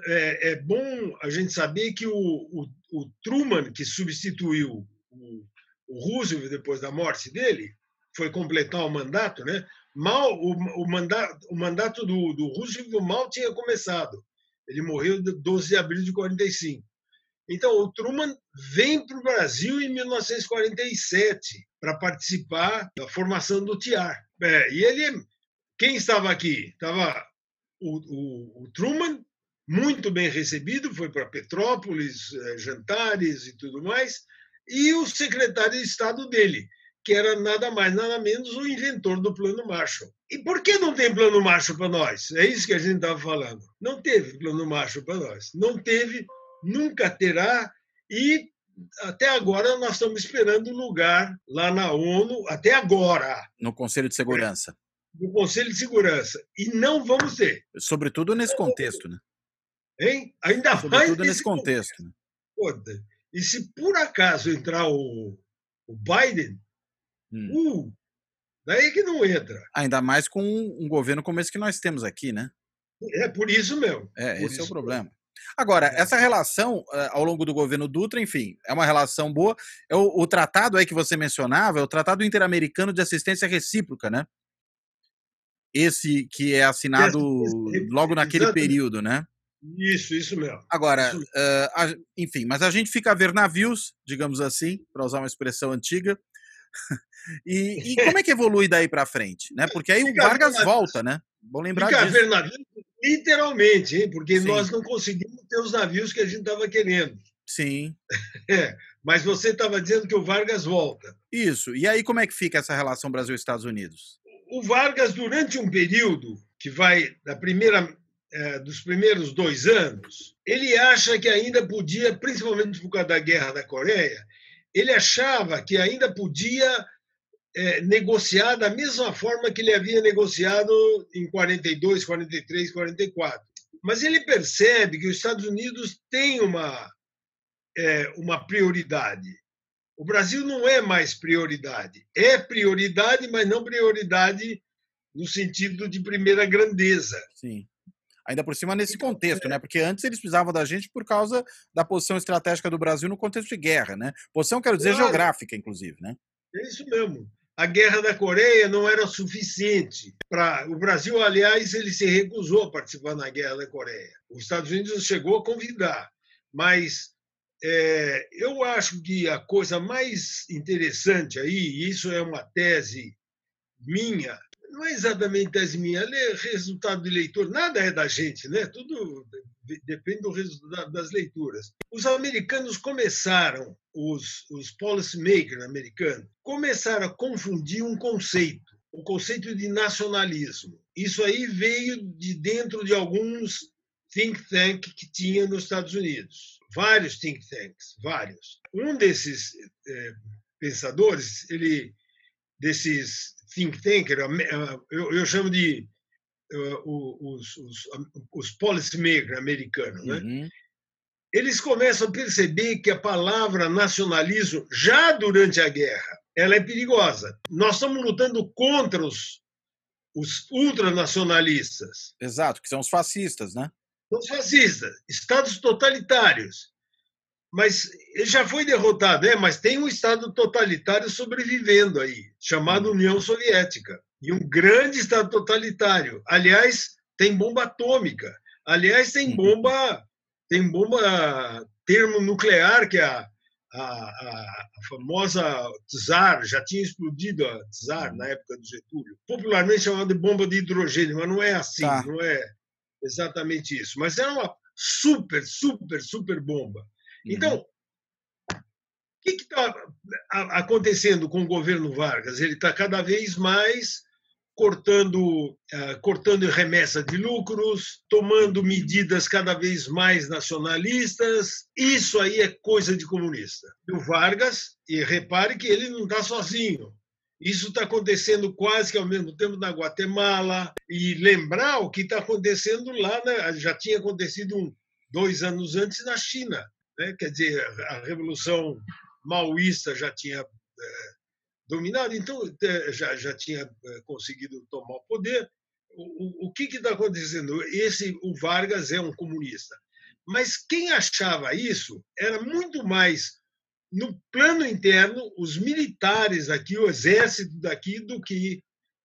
é, é, bom a gente saber que o, o, o Truman, que substituiu o, o, Roosevelt depois da morte dele, foi completar o mandato, né? Mal, o, o, mandato, o mandato do, do Roosevelt mal tinha começado. Ele morreu 12 de abril de 45. Então, o Truman vem para o Brasil em 1947 para participar da formação do TIAR. É, e ele, quem estava aqui? Estava o, o, o Truman, muito bem recebido, foi para Petrópolis, eh, jantares e tudo mais, e o secretário de Estado dele, que era nada mais, nada menos o inventor do Plano Marshall. E por que não tem Plano Marshall para nós? É isso que a gente estava falando. Não teve Plano Marshall para nós. Não teve, nunca terá, e até agora nós estamos esperando lugar lá na ONU, até agora. No Conselho de Segurança. No Conselho de Segurança. E não vamos ter. Sobretudo nesse contexto, né? Hein? Ainda Sobretudo mais nesse contexto. Né? E se por acaso entrar o, o Biden, hum. uh, daí que não entra. Ainda mais com um governo como esse que nós temos aqui, né? É por isso mesmo. É, esse é o problema. Mesmo. Agora, é. essa relação eh, ao longo do governo Dutra, enfim, é uma relação boa. É o, o tratado aí que você mencionava é o Tratado Interamericano de Assistência Recíproca, né? Esse que é assinado logo naquele período, né? Isso, isso mesmo. Agora, isso. Uh, a, enfim, mas a gente fica a ver navios, digamos assim, para usar uma expressão antiga. e, e, como é que evolui daí para frente? Né? Porque aí fica o Vargas volta, né? Vou lembrar fica disso. A ver navios, literalmente, hein? porque Sim. nós não conseguimos ter os navios que a gente estava querendo. Sim. É, mas você estava dizendo que o Vargas volta. Isso. E aí como é que fica essa relação Brasil-Estados Unidos? O Vargas, durante um período que vai da primeira dos primeiros dois anos, ele acha que ainda podia, principalmente por causa da guerra da Coreia, ele achava que ainda podia é, negociar da mesma forma que ele havia negociado em 42, 43, 44. Mas ele percebe que os Estados Unidos têm uma, é, uma prioridade. O Brasil não é mais prioridade. É prioridade, mas não prioridade no sentido de primeira grandeza. Sim. Ainda por cima nesse contexto, né? Porque antes eles precisavam da gente por causa da posição estratégica do Brasil no contexto de guerra, né? Posição, quero dizer, claro. geográfica, inclusive, né? É isso mesmo. A guerra da Coreia não era suficiente para o Brasil, aliás, ele se recusou a participar na guerra da Coreia. Os Estados Unidos chegou a convidar, mas é, eu acho que a coisa mais interessante aí, e isso é uma tese minha, não é exatamente tese minha, é resultado de leitura. Nada é da gente, né? Tudo depende do resultado das leituras. Os americanos começaram, os, os policymakers americanos, começaram a confundir um conceito, o conceito de nacionalismo. Isso aí veio de dentro de alguns think tanks que tinha nos Estados Unidos. Vários think tanks, vários. Um desses é, pensadores, ele desses think tanker, eu, eu chamo de uh, os, os, os policymakers americanos, né? Uhum. eles começam a perceber que a palavra nacionalismo, já durante a guerra, ela é perigosa. Nós estamos lutando contra os, os ultranacionalistas. Exato, que são os fascistas, né? Os fascistas, estados totalitários. Mas ele já foi derrotado, é, mas tem um Estado totalitário sobrevivendo aí, chamado União Soviética. E um grande Estado totalitário. Aliás, tem bomba atômica. Aliás, tem uhum. bomba, tem bomba termonuclear, que é a, a, a, a famosa Tsar, já tinha explodido a Tsar na época do Getúlio, popularmente chamada de bomba de hidrogênio, mas não é assim, tá. não é exatamente isso. Mas era uma super, super, super bomba. Uhum. Então, o que está acontecendo com o governo Vargas? Ele está cada vez mais cortando, uh, cortando remessa de lucros, tomando medidas cada vez mais nacionalistas. Isso aí é coisa de comunista. E o Vargas, e repare que ele não está sozinho. Isso está acontecendo quase que ao mesmo tempo na Guatemala. E lembrar o que está acontecendo lá, né? já tinha acontecido um, dois anos antes na China. Né? Quer dizer, a Revolução Maoísta já tinha é, dominado, então é, já, já tinha é, conseguido tomar o poder. O, o, o que está acontecendo? Esse, o Vargas é um comunista. Mas quem achava isso era muito mais no plano interno, os militares aqui, o exército daqui, do que,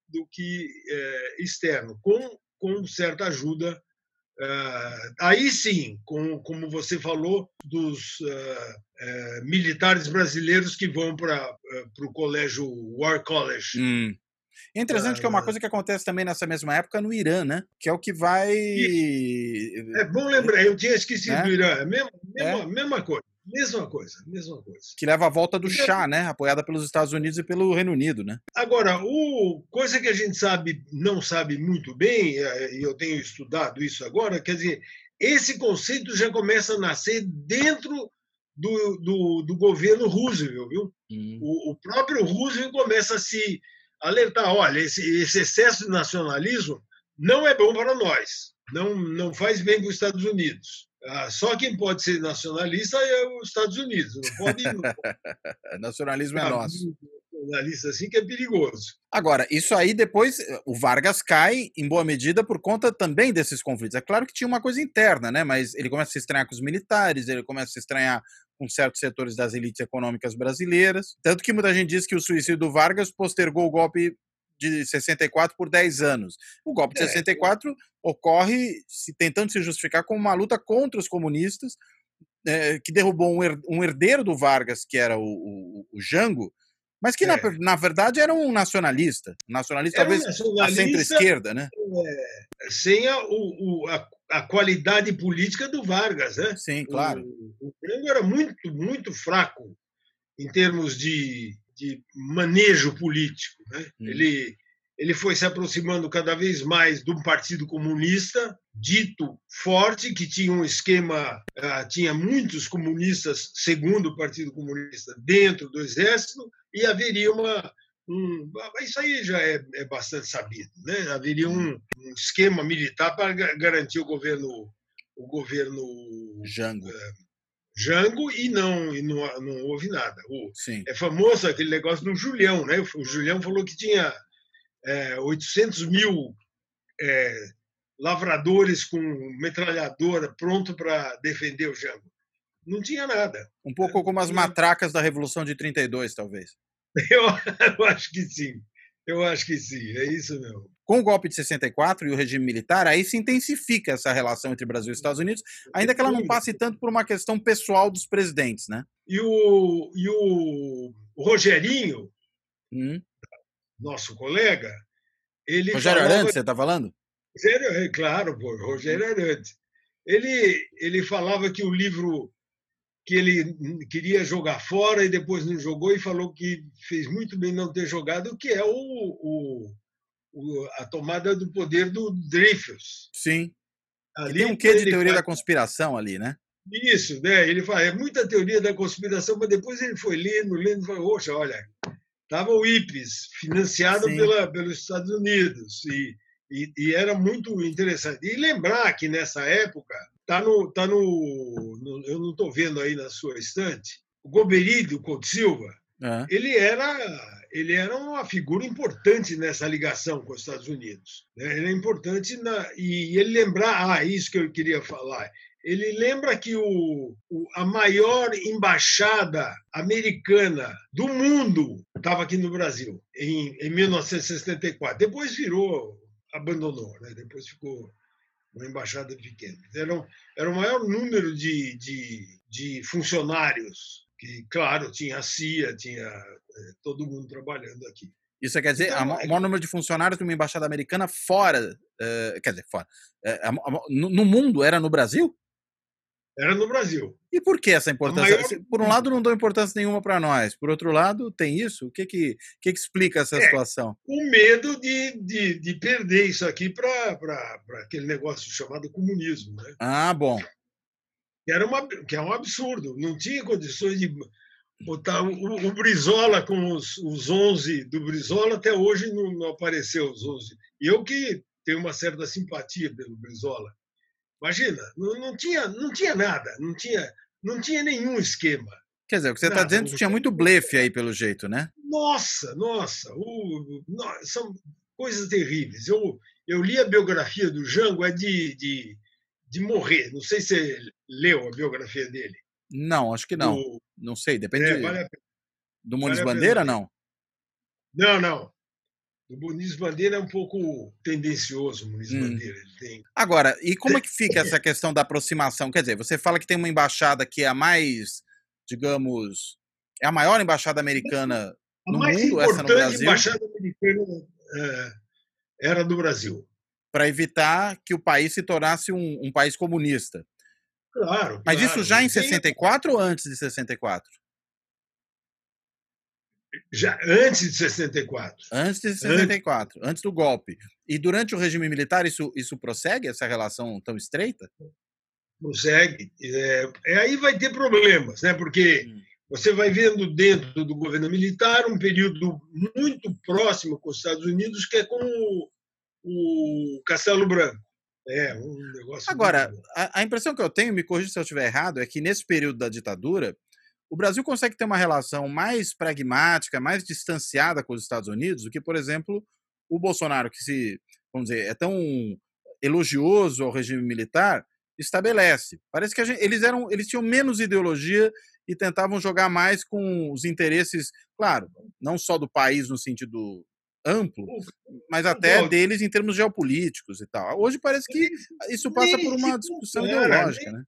do que é, externo, com, com certa ajuda Uh, aí sim, com, como você falou, dos uh, uh, militares brasileiros que vão para o colégio War College. Hum. É interessante que é uma coisa que acontece também nessa mesma época no Irã, né? Que é o que vai. É bom lembrar, eu tinha esquecido é? do Irã. É a mesma, mesma, é? mesma coisa. Mesma coisa, mesma coisa. Que leva a volta do chá, né? Apoiada pelos Estados Unidos e pelo Reino Unido, né? Agora, o coisa que a gente sabe, não sabe muito bem, é, e eu tenho estudado isso agora, quer dizer, esse conceito já começa a nascer dentro do, do, do governo Roosevelt, viu? Hum. O, o, próprio Roosevelt começa a se alertar, olha, esse, esse excesso de nacionalismo não é bom para nós, não, não faz bem para os Estados Unidos. Ah, só quem pode ser nacionalista é os Estados Unidos. Não pode. Não. Nacionalismo é nosso. Nacionalista assim que é perigoso. Agora, isso aí depois o Vargas cai em boa medida por conta também desses conflitos. É claro que tinha uma coisa interna, né? Mas ele começa a se estranhar com os militares, ele começa a se estranhar com certos setores das elites econômicas brasileiras. Tanto que muita gente diz que o suicídio do Vargas postergou o golpe de 64 por 10 anos. O golpe de é. 64 ocorre se, tentando se justificar como uma luta contra os comunistas, é, que derrubou um, herdeiro do Vargas, que era o, o, o Jango, mas que, é. na, na, verdade, era um nacionalista. Um nacionalista, era talvez, um a centro-esquerda, né? É, sem a, o, a, a, qualidade política do Vargas, né? Sim, claro. O, o Jango era muito, muito fraco em termos de, de manejo político. Né? Hum. Ele, ele foi se aproximando cada vez mais de um partido comunista, dito forte, que tinha um esquema, uh, tinha muitos comunistas, segundo o Partido Comunista, dentro do Exército, e haveria uma. Um, isso aí já é, é bastante sabido. Né? Haveria um, um, esquema militar para garantir o governo. O governo Jango. Uh, Jango e não, e não, não houve nada. O, é famoso aquele negócio do Julião, né? O Julião falou que tinha é, 800 mil é, lavradores com metralhadora pronto para defender o Jango. Não tinha nada. Um pouco como as matracas da Revolução de 32, talvez. Eu, eu acho que sim. Eu acho que sim, é isso mesmo. Com o golpe de 64 e o regime militar, aí se intensifica essa relação entre Brasil e Estados Unidos, ainda que ela não passe tanto por uma questão pessoal dos presidentes, né? E o, e o Rogerinho, hum. nosso colega, ele. Rogério falava... Arantes, você está falando? Rogério, é claro, pô, Rogério Arantes. Ele, ele falava que o livro que ele queria jogar fora e depois não jogou e falou que fez muito bem não ter jogado, que é o, o, o a tomada do poder do Dreyfus. Sim. Ali tem um quê de teoria faz... da conspiração ali, né? Isso, né? Ele fala, é muita teoria da conspiração, mas depois ele foi lendo, lendo, e falou, poxa, olha, estava o IPES, financiado pela, pelos Estados Unidos, e, e, e, era muito interessante. E lembrar que nessa época Está no, tá no, no, Eu não estou vendo aí na sua estante. O Goberi do Couto Silva, é. ele, era, ele era uma figura importante nessa ligação com os Estados Unidos. Né? Ele é importante na, e ele lembrar. Ah, isso que eu queria falar. ele lembra que o, o, a maior embaixada americana do mundo estava aqui no Brasil, em, em 1974. Depois virou, abandonou, né? depois ficou uma embaixada pequena. Era, era o maior número de, de, de funcionários, que, claro, tinha a CIA, tinha é, todo mundo trabalhando aqui. Isso quer dizer, então, o é maior número de funcionários de uma embaixada americana fora, uh, quer dizer, fora, uh, no mundo era no Brasil? Era no Brasil. E por que essa importância? Maior... Por um lado, não deu importância nenhuma para nós. Por outro lado, tem isso? O que que, que, que explica essa é, situação? O medo de, de, de perder isso aqui para aquele negócio chamado comunismo. Né? Ah, bom. Que, era uma, que é um absurdo. Não tinha condições de botar o, o Brizola com os, os 11 do Brizola, até hoje não, não apareceu os 11. E eu que tenho uma certa simpatia pelo Brizola Imagina, não, não, tinha, não tinha nada, não tinha, não tinha nenhum esquema. Quer dizer, o que você está dizendo tinha muito blefe aí, pelo jeito, né? Nossa, nossa, o, são coisas terríveis. Eu, eu li a biografia do Jango, é de, de, de morrer. Não sei se você leu a biografia dele. Não, acho que não. Não sei, depende. É, vale do Muniz vale Bandeira, não? Não, não. O Muniz Bandeira é um pouco tendencioso, o Muniz hum. Bandeira. Tem... Agora, e como é que fica essa questão da aproximação? Quer dizer, você fala que tem uma embaixada que é a mais, digamos, é a maior embaixada americana a no mundo, essa no Brasil? A embaixada americana é, era do Brasil. Para evitar que o país se tornasse um, um país comunista. Claro. Mas claro. isso já em 64 ou antes de 64? Já antes de 64. Antes de 64, antes, antes do golpe. E durante o regime militar, isso, isso prossegue, essa relação tão estreita? Prossegue. É, é aí vai ter problemas, né? porque hum. você vai vendo dentro do governo militar um período muito próximo com os Estados Unidos, que é com o, o Castelo Branco. É um negócio. Agora, a, a, impressão que eu tenho, me corrija se eu estiver errado, é que nesse período da ditadura, o Brasil consegue ter uma relação mais pragmática, mais distanciada com os Estados Unidos do que, por exemplo, o Bolsonaro, que se, vamos dizer, é tão elogioso ao regime militar, estabelece. Parece que gente, eles eram, eles tinham menos ideologia e tentavam jogar mais com os interesses, claro, não só do país no sentido amplo, mas até deles em termos geopolíticos e tal. Hoje parece que isso passa por uma discussão ideológica, né?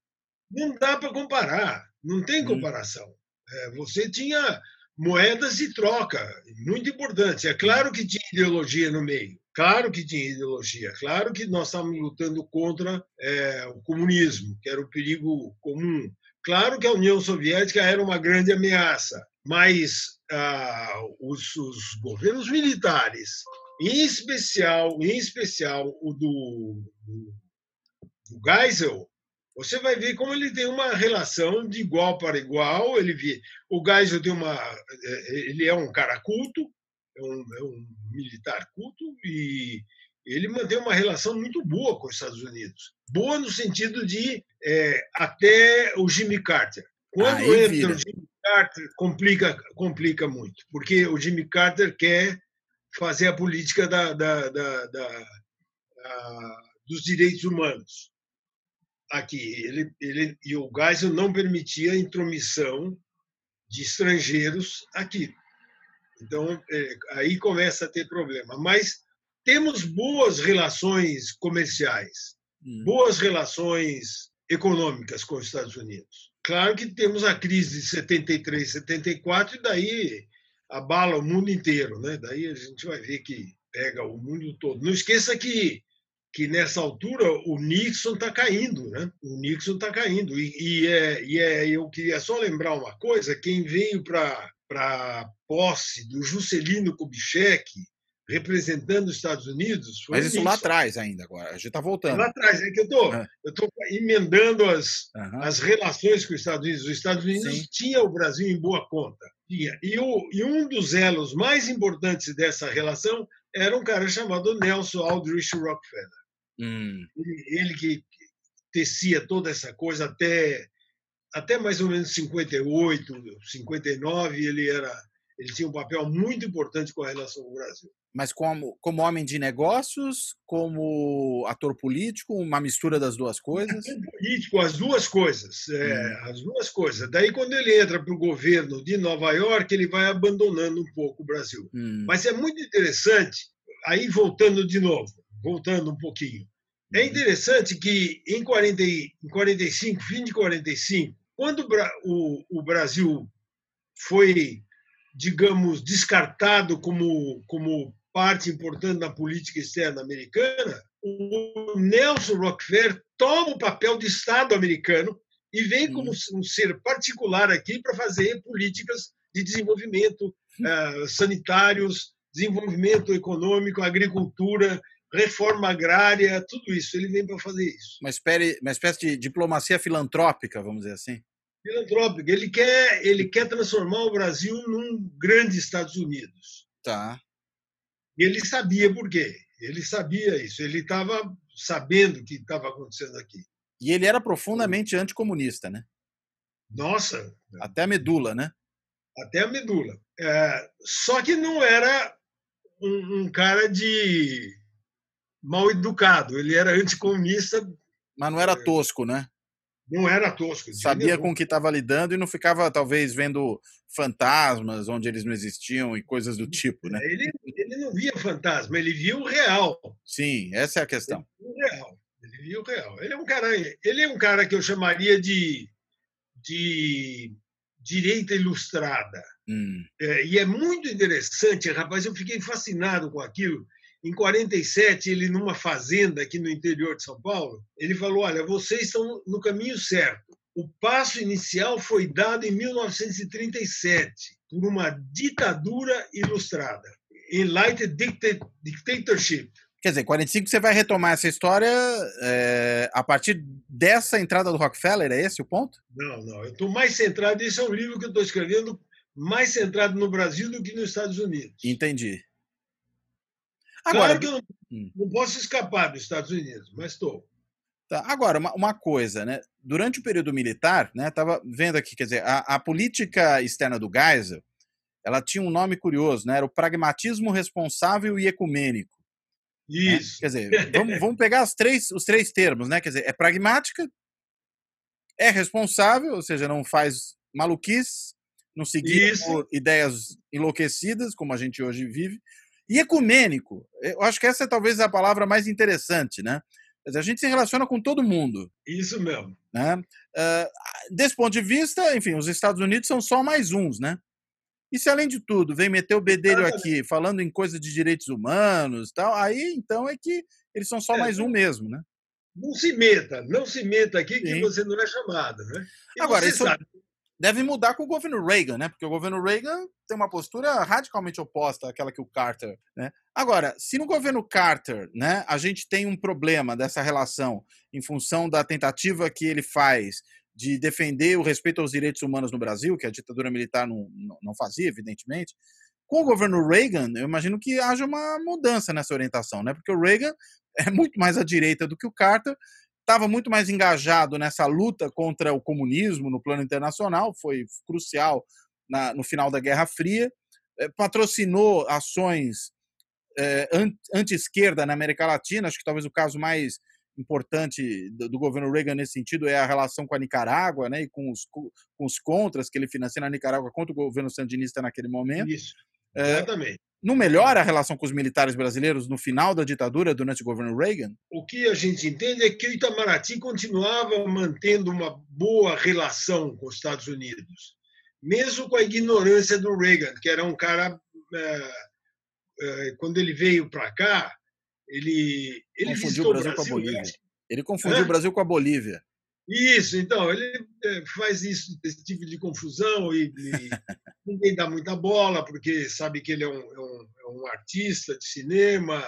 Não dá para comparar. Não tem hum. comparação. É, você tinha moedas de troca, muito importante. É claro que tinha ideologia no meio, claro que tinha ideologia, claro que nós estávamos lutando contra é, o comunismo, que era o perigo comum. Claro que a União Soviética era uma grande ameaça, mas ah, os, os, governos militares, em especial, em especial o do, do, do Geisel, você vai ver como ele tem uma relação de igual para igual. Ele vê, o Geisel tem uma, é, ele é um cara culto, é um, é um militar culto e ele mantém uma relação muito boa com os Estados Unidos. Boa no sentido de é, até o Jimmy Carter. Quando Aí entra vira. o Jimmy Carter, complica, complica muito, porque o Jimmy Carter quer fazer a política da, da, da, da dos direitos humanos aqui. Ele, ele, e o Geisel não permitia a intromissão de estrangeiros aqui. Então, é, aí começa a ter problema. Mas temos boas relações comerciais, hum. boas relações econômicas com os Estados Unidos. Claro que temos a crise de 73, 74, e daí abala o mundo inteiro. Né? Daí a gente vai ver que pega o mundo todo. Não esqueça que que nessa altura o Nixon está caindo, né? O Nixon está caindo e, e, é, e é, eu queria só lembrar uma coisa: quem veio para a posse do Juscelino Kubitschek representando os Estados Unidos. Mas isso Nixon. lá atrás ainda agora, a gente está voltando. Lá atrás, é que eu tô, é. estou emendando as, uhum. as relações com os Estados Unidos. Os Estados Unidos Sim. tinha o Brasil em boa conta. Tinha. E, o, e um dos elos mais importantes dessa relação era um cara chamado Nelson Aldrich Rockefeller. Hum. Ele, ele, que tecia toda essa coisa até, até mais ou menos 58, 59, ele era, ele tinha um papel muito importante com a relação com o Brasil. Mas como, como homem de negócios, como ator político, uma mistura das duas coisas? político, as duas coisas. É, hum. As duas coisas. Daí, quando ele entra para o governo de Nova York, ele vai abandonando um pouco o Brasil. Hum. Mas é muito interessante, aí voltando de novo, voltando um pouquinho. É uhum. interessante que em, 40, em 45, fim de 45, quando o, o Brasil foi digamos, descartado como, como parte importante da política externa americana, o Nelson Rockefeller toma o papel de Estado americano e vem como um ser particular aqui para fazer políticas de desenvolvimento uh, sanitários, desenvolvimento econômico, agricultura, reforma agrária, tudo isso. Ele vem para fazer isso. Uma espécie, uma espécie de diplomacia filantrópica, vamos dizer assim filantrópico. Ele quer, ele quer transformar o Brasil num grande Estados Unidos. Tá. E ele sabia por quê. Ele sabia isso. Ele estava sabendo o que estava acontecendo aqui. E ele era profundamente anticomunista, né? Nossa! Até a medula, né? Até a medula. É, só que não era um, um cara de mal educado. Ele era anticomunista. Mas não era é. tosco, né? Não era tosco. Sabia com o que estava lidando e não ficava, talvez, vendo fantasmas onde eles não existiam e coisas do tipo, né? Ele, ele não via fantasma, ele via o real. Sim, essa é a questão. Ele via o real. Ele via o real. Ele é um cara, ele é um cara que eu chamaria de, de direita ilustrada. Hum. É, e é muito interessante, rapaz, eu fiquei fascinado com aquilo em 47, ele numa fazenda aqui no interior de São Paulo, ele falou: "Olha, vocês estão no caminho certo. O passo inicial foi dado em 1937 por uma ditadura ilustrada, enlightened dictatorship. Quer dizer, 45 você vai retomar essa história é, a partir dessa entrada do Rockefeller, é esse o ponto? Não, não. Eu estou mais centrado. Esse é um livro que eu estou escrevendo mais centrado no Brasil do que nos Estados Unidos. Entendi. Agora, claro que eu não, hum. não posso escapar dos Estados Unidos, mas estou. Tá. Agora, uma, uma, coisa, né? Durante o período militar, né? Estava vendo aqui, quer dizer, a, a, política externa do Geisel, ela tinha um nome curioso, né? Era o pragmatismo responsável e ecumênico. Né? Isso. Né? Quer dizer, vamos, vamos pegar as três, os três termos, né? Quer dizer, é pragmática, é responsável, ou seja, não faz maluquice, não seguir ideias enlouquecidas, como a gente hoje vive, e ecumênico, eu acho que essa é talvez a palavra mais interessante, né? A gente se relaciona com todo mundo. Isso mesmo. Né? Uh, desse ponto de vista, enfim, os Estados Unidos são só mais uns, né? E se além de tudo vem meter o bedelho aqui falando em coisa de direitos humanos tal, aí então é que eles são só é, mais um mesmo, né? Não se meta, não se meta aqui Sim. que você não é chamado, né? E Agora, isso, sabe, deve mudar com o governo Reagan, né? Porque o governo Reagan tem uma postura radicalmente oposta àquela que o Carter, né? Agora, se no governo Carter, né, a gente tem um problema dessa relação em função da tentativa que ele faz de defender o respeito aos direitos humanos no Brasil, que a ditadura militar não, não fazia, evidentemente, com o governo Reagan, eu imagino que haja uma mudança nessa orientação, né? Porque o Reagan é muito mais à direita do que o Carter, estava muito mais engajado nessa luta contra o comunismo no plano internacional, foi crucial na, no final da Guerra Fria, é, patrocinou ações é, anti-esquerda na América Latina, acho que talvez o caso mais importante do, do, governo Reagan nesse sentido é a relação com a Nicarágua, né, e com os, com os contras que ele financia na Nicarágua contra o governo sandinista naquele momento. Isso, exatamente. É, não melhora a relação com os militares brasileiros no final da ditadura, durante o governo Reagan? O que a gente entende é que o Itamaraty continuava mantendo uma boa relação com os Estados Unidos, mesmo com a ignorância do Reagan, que era um cara. É, é, quando ele veio para cá, ele, ele confundiu o Brasil, Brasil, com a Bolívia. Ele confundiu o Brasil com a Bolívia. Isso, então, ele é, faz isso, esse tipo de confusão e, e ninguém dá muita bola, porque sabe que ele é um, é um, é um artista de cinema,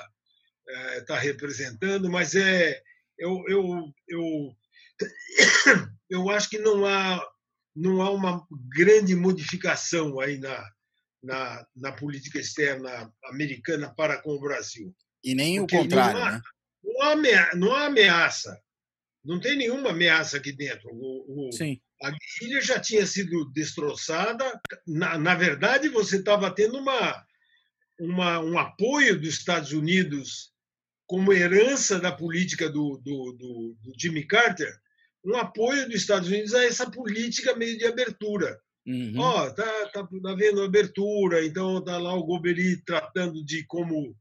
está é, representando, mas é, eu, eu, eu, eu acho que não há, não há uma grande modificação aí na, na, na política externa americana para com o Brasil. E nem porque o contrário, não há, né? Não há, não há ameaça não tem nenhuma ameaça aqui dentro. O, o. A guerrilha já tinha sido destroçada. Na, na verdade, você estava tendo uma, uma, um apoio dos Estados Unidos como herança da política do, do, do, do Jimmy Carter, um apoio dos Estados Unidos a essa política meio de abertura. Uhum. Ó, tá, tá, tá vendo abertura, então tá lá o Goberi tratando de como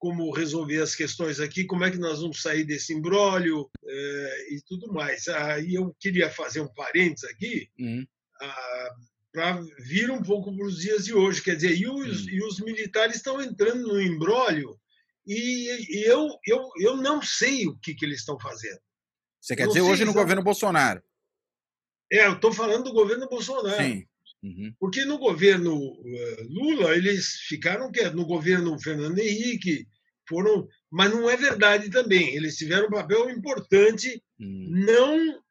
como resolver as questões aqui, como é que nós vamos sair desse embrólio é, e tudo mais. Aí eu queria fazer um parênteses aqui uhum. Ah, para vir um pouco para os dias de hoje. Quer dizer, e os, uhum. e os militares estão entrando no embrólio e, e, eu, eu, eu não sei o que, que eles estão fazendo. Você quer dizer hoje no governo Bolsonaro? É, eu estou falando do governo Bolsonaro. Sim. Uhum. Porque no governo uh, Lula, eles ficaram quietos. No governo Fernando Henrique, foram. Mas não é verdade também. Eles tiveram um papel importante, uhum. não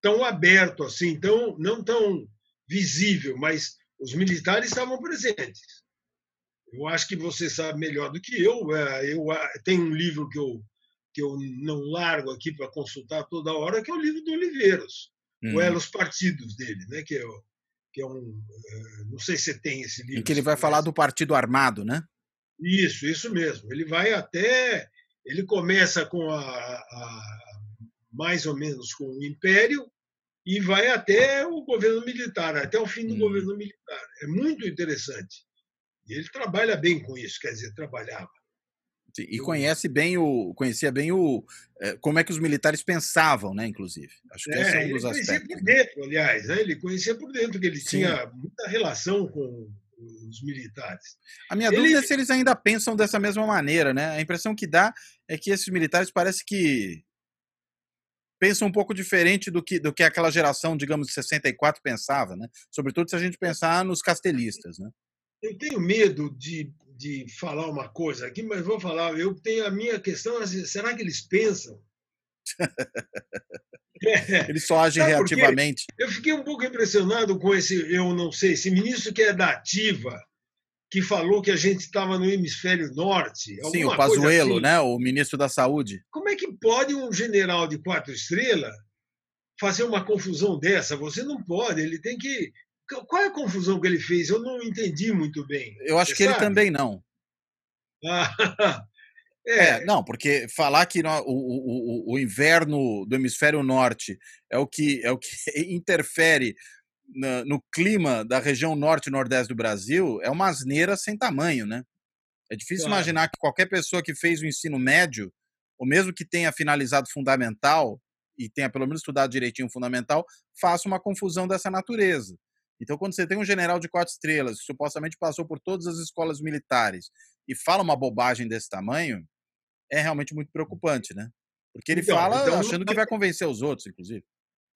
tão aberto assim, tão, não tão visível, mas os militares estavam presentes. Eu acho que você sabe melhor do que eu. É, eu tenho um livro que eu, que eu não largo aqui para consultar toda hora, que é o livro do Oliveiros, uhum. o Elos Partidos dele, né? que é que é um. Eh, não sei se tem esse livro. Em que ele vai falar do Partido Armado, né? Isso, isso mesmo. Ele vai até. Ele começa com a, a mais ou menos com o Império e vai até o governo militar, até o fim do hum. governo militar. É muito interessante. E ele trabalha bem com isso, quer dizer, trabalhava. E conhece bem o, conhecia bem o eh, como é que os militares pensavam, né? Inclusive, acho que é, esse é um dos ele aspectos. Conhecia por dentro, aliás, né? ele conhecia por dentro que ele Sim. tinha muita relação com os militares. A minha ele... dúvida é se eles ainda pensam dessa mesma maneira, né? A impressão que dá é que esses militares parece que pensam um pouco diferente do que, do que aquela geração, digamos, de 64 pensava, né? Sobretudo se a gente pensar nos castelistas, né? Eu tenho medo de de falar uma coisa aqui, mas vou falar. Eu tenho a minha questão: assim, será que eles pensam? Eles só agem reativamente. Eu fiquei um pouco impressionado com esse, eu não sei, esse ministro que é da Ativa, que falou que a gente estava no hemisfério norte. Sim, o Pazuello, assim. né? O ministro da Saúde. Como é que pode um general de quatro estrelas fazer uma confusão dessa? Você não pode, ele tem que qual é a confusão que ele fez? Eu não entendi muito bem. Eu acho Você que sabe? ele também não. é. é. não, porque falar que no, o, o, o, inverno do hemisfério norte é o que, é o que interfere no, no clima da região norte e nordeste do Brasil é uma asneira sem tamanho, né? É difícil claro. imaginar que qualquer pessoa que fez o ensino médio, ou mesmo que tenha finalizado fundamental, e tenha pelo menos estudado direitinho fundamental, faça uma confusão dessa natureza. Então, quando você tem um general de quatro estrelas que supostamente passou por todas as escolas militares e fala uma bobagem desse tamanho, é realmente muito preocupante, né? Porque ele então, fala então, achando que vai convencer os outros, inclusive.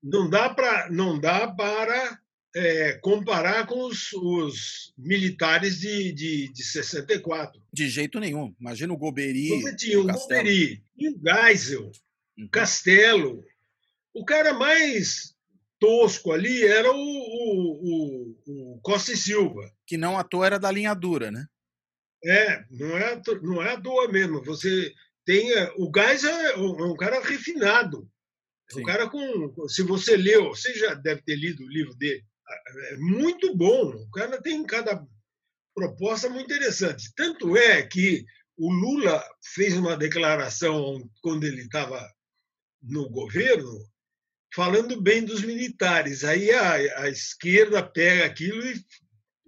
Não dá para não dá para é, comparar com os, os militares de, de, de 64. De jeito nenhum. Imagina o Goberi. Você tinha o, o Goberi, o Geisel, uhum. Castelo. O cara mais tosco ali era o, o, o, o, Costa e Silva. Que não à toa era da linha dura, né? É, não é, não é à toa mesmo. Você tem. É, o Gás é um, cara refinado. É um cara com. Se você leu, você já deve ter lido o livro dele. É muito bom. O cara tem cada proposta muito interessante. Tanto é que o Lula fez uma declaração quando ele estava no governo falando bem dos militares. Aí a, a esquerda pega aquilo e.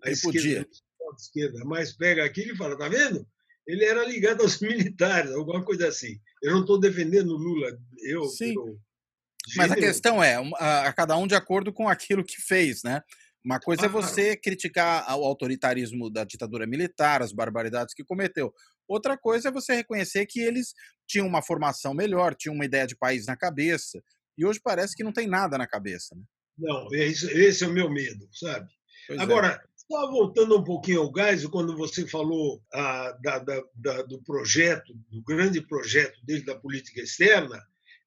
A esquerda, a esquerda, mas pega aquilo e fala: tá vendo? Ele era ligado aos militares, alguma coisa assim. Eu não estou defendendo o Lula. Eu, Sim. Eu, mas a questão é, a, a cada um de acordo com aquilo que fez, né? Uma coisa é você criticar o autoritarismo da ditadura militar, as barbaridades que cometeu. Outra coisa é você reconhecer que eles tinham uma formação melhor, tinham uma ideia de país na cabeça, e hoje parece que não tem nada na cabeça. Né? Não, esse, é o meu medo, sabe? Pois é. Agora, é. só voltando um pouquinho ao gás, quando você falou ah, da, da, da, do projeto, do grande projeto dele da política externa,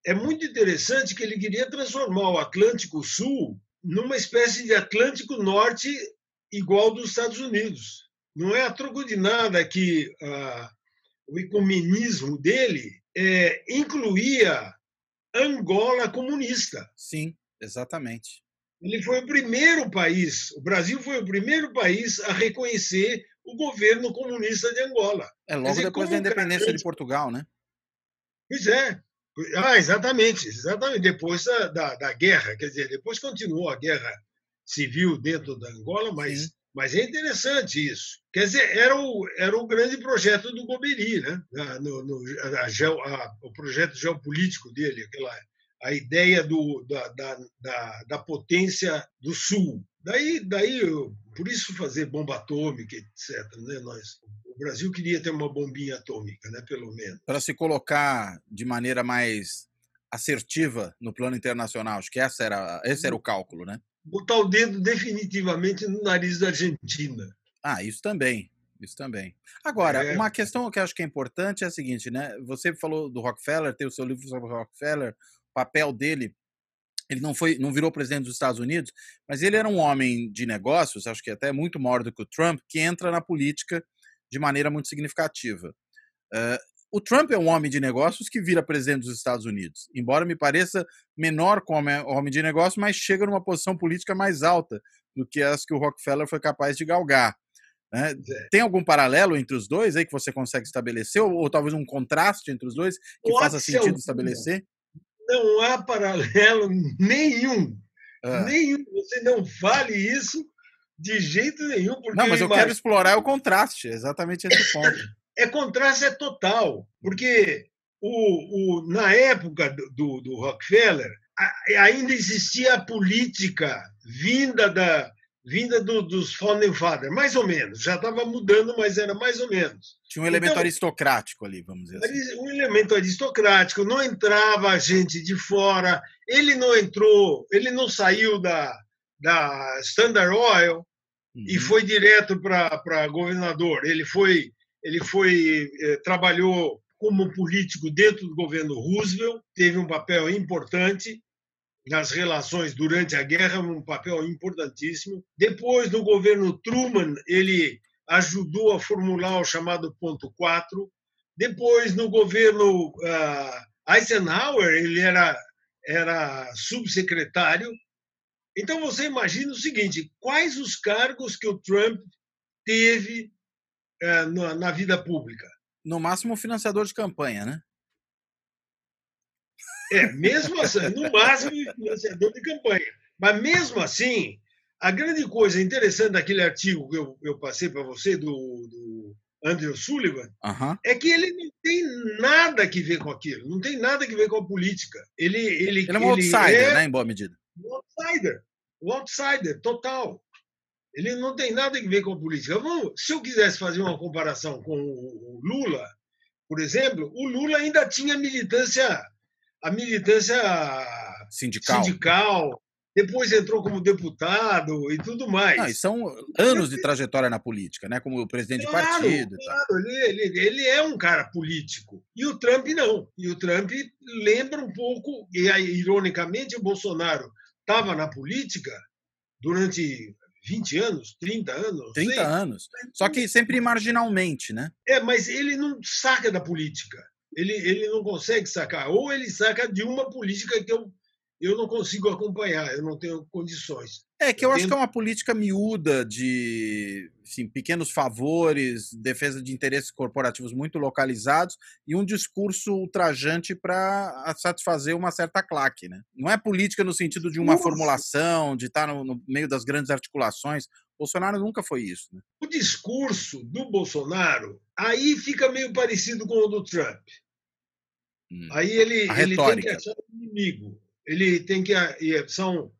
é muito interessante que ele queria transformar o Atlântico Sul numa espécie de Atlântico Norte igual dos Estados Unidos. Não é a troco de nada que ah, o ecumenismo dele é, incluía Angola comunista. Sim, exatamente. Ele foi o primeiro país, o Brasil foi o primeiro país a reconhecer o governo comunista de Angola. É logo dizer, depois da independência de Portugal, né? Pois é. Ah, exatamente, exatamente. Depois da, da, da, guerra, quer dizer, depois continuou a guerra civil dentro da Angola, mas, mas é interessante isso. Quer dizer, era o, era o grande projeto do Goberi, né? No, no a, a, o projeto geopolítico dele, aquela a ideia do, da, da, da, da potência do Sul. Daí, daí, por isso fazer bomba atômica, etc. Né? Nós, o Brasil queria ter uma bombinha atômica, né? pelo menos. Para se colocar de maneira mais assertiva no plano internacional, acho que essa era, esse era o cálculo, né? Botar o dedo definitivamente no nariz da Argentina. Ah, isso também. Isso também. Agora, é. uma questão que eu acho que é importante é a seguinte, né? Você falou do Rockefeller, tem o seu livro sobre o Rockefeller, papel dele ele não foi, não virou presidente dos Estados Unidos, mas ele era um homem de negócios, acho que até muito maior do que o Trump, que entra na política de maneira muito significativa. Uh, o Trump é um homem de negócios que vira presidente dos Estados Unidos, embora me pareça menor como homem de negócios, mas chega numa posição política mais alta do que as que o Rockefeller foi capaz de galgar. Né? É. Tem algum paralelo entre os dois aí que você consegue estabelecer, ou, ou talvez um contraste entre os dois que faça sentido estabelecer? não há paralelo nenhum. Ah. Nenhum. Você não fale isso de jeito nenhum. Porque não, mas eu quero explorar o contraste, exatamente esse ponto. É contraste é total, porque o, o, na época do, do Rockefeller ainda existia a política vinda da, vinda do, dos Founding Fathers, mais ou menos. Já estava mudando, mas era mais ou menos. Tinha um elemento então, aristocrático ali, vamos dizer assim. Um elemento aristocrático, não entrava gente de fora, ele não entrou, ele não saiu da, da Standard Oil uhum. e foi direto para governador. Ele foi, ele foi eh, trabalhou como político dentro do governo Roosevelt, teve um papel importante nas relações durante a guerra, um papel importantíssimo. Depois, no governo Truman, ele ajudou a formular o chamado ponto 4. Depois, no governo uh, Eisenhower, ele era, era subsecretário. Então, você imagina o seguinte: quais os cargos que o Trump teve uh, na, na vida pública? No máximo, financiador de campanha, né? É, mesmo assim, no máximo, financiador de campanha. Mas mesmo assim, a grande coisa interessante daquele artigo que eu, eu passei para você, do, do, Andrew Sullivan, é que ele não tem nada que ver com aquilo, não tem nada que ver com a política. Ele, ele, ele é um outsider, é né, em boa medida. Um outsider, um outsider, total. Ele não tem nada que ver com a política. Vamos, se eu quisesse fazer uma comparação com o Lula, por exemplo, o Lula ainda tinha militância a militância sindical. sindical, depois entrou como deputado e tudo mais. E são anos de trajetória na política, né? Como presidente claro, de partido. Claro, ele, ele, ele, é um cara político. E o Trump não. E o Trump lembra um pouco, e ironicamente, o Bolsonaro estava na política durante 20 anos, 30 anos. 30 sei. anos. Só que sempre marginalmente, né? É, mas ele não saca da política ele, ele não consegue sacar. Ou ele saca de uma política que eu, eu não consigo acompanhar, eu não tenho condições. É que eu, acho que é uma política miúda de assim, pequenos favores, defesa de interesses corporativos muito localizados e um discurso ultrajante para satisfazer uma certa claque. Né? Não é política no sentido de uma Nossa. formulação, de estar no, no meio das grandes articulações. Bolsonaro nunca foi isso. Né? O discurso do Bolsonaro aí fica meio parecido com o do Trump. Hum. Aí ele, ele tem que achar um inimigo. Ele tem que. São,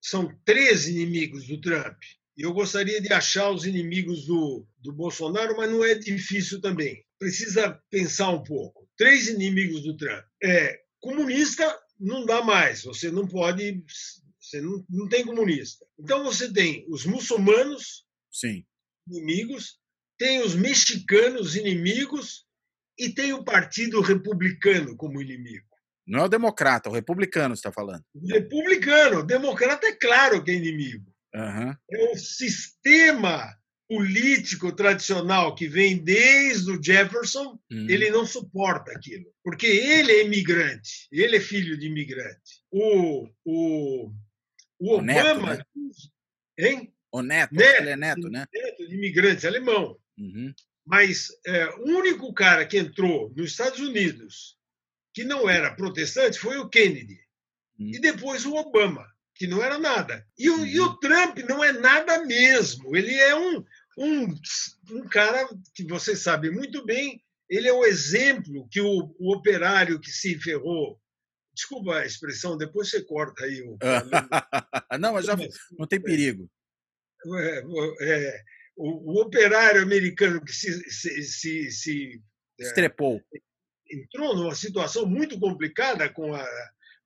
são três inimigos do Trump. E eu gostaria de achar os inimigos do, do Bolsonaro, mas não é difícil também. Precisa pensar um pouco. Três inimigos do Trump. É, comunista não dá mais. Você não pode. Você não, não tem comunista. Então você tem os muçulmanos Sim. inimigos, tem os mexicanos inimigos e tem o Partido Republicano como inimigo. Não é o democrata, é o republicano está falando. O republicano, o democrata é claro que é inimigo. Uhum. É o sistema político tradicional que vem desde o Jefferson, uhum. ele não suporta aquilo, porque ele é imigrante, ele é filho de imigrante. O, o, O Obama. Neto, né? Hein? O Neto, neto, ele é neto, né? Neto de imigrante alemão. Uhum. Mas é, o único cara que entrou nos Estados Unidos que não era protestante foi o Kennedy. Uhum. E depois o Obama, que não era nada. E o, uhum. e o uhum. Trump não é nada mesmo. Ele é um, um, um cara que você sabe muito bem, ele é o exemplo que o, o operário que se ferrou Desculpa a expressão, depois você corta aí. O... não, mas já não tem perigo. É, é, o, o, operário americano que se, se, se, se é, estrepou entrou numa situação muito complicada com a,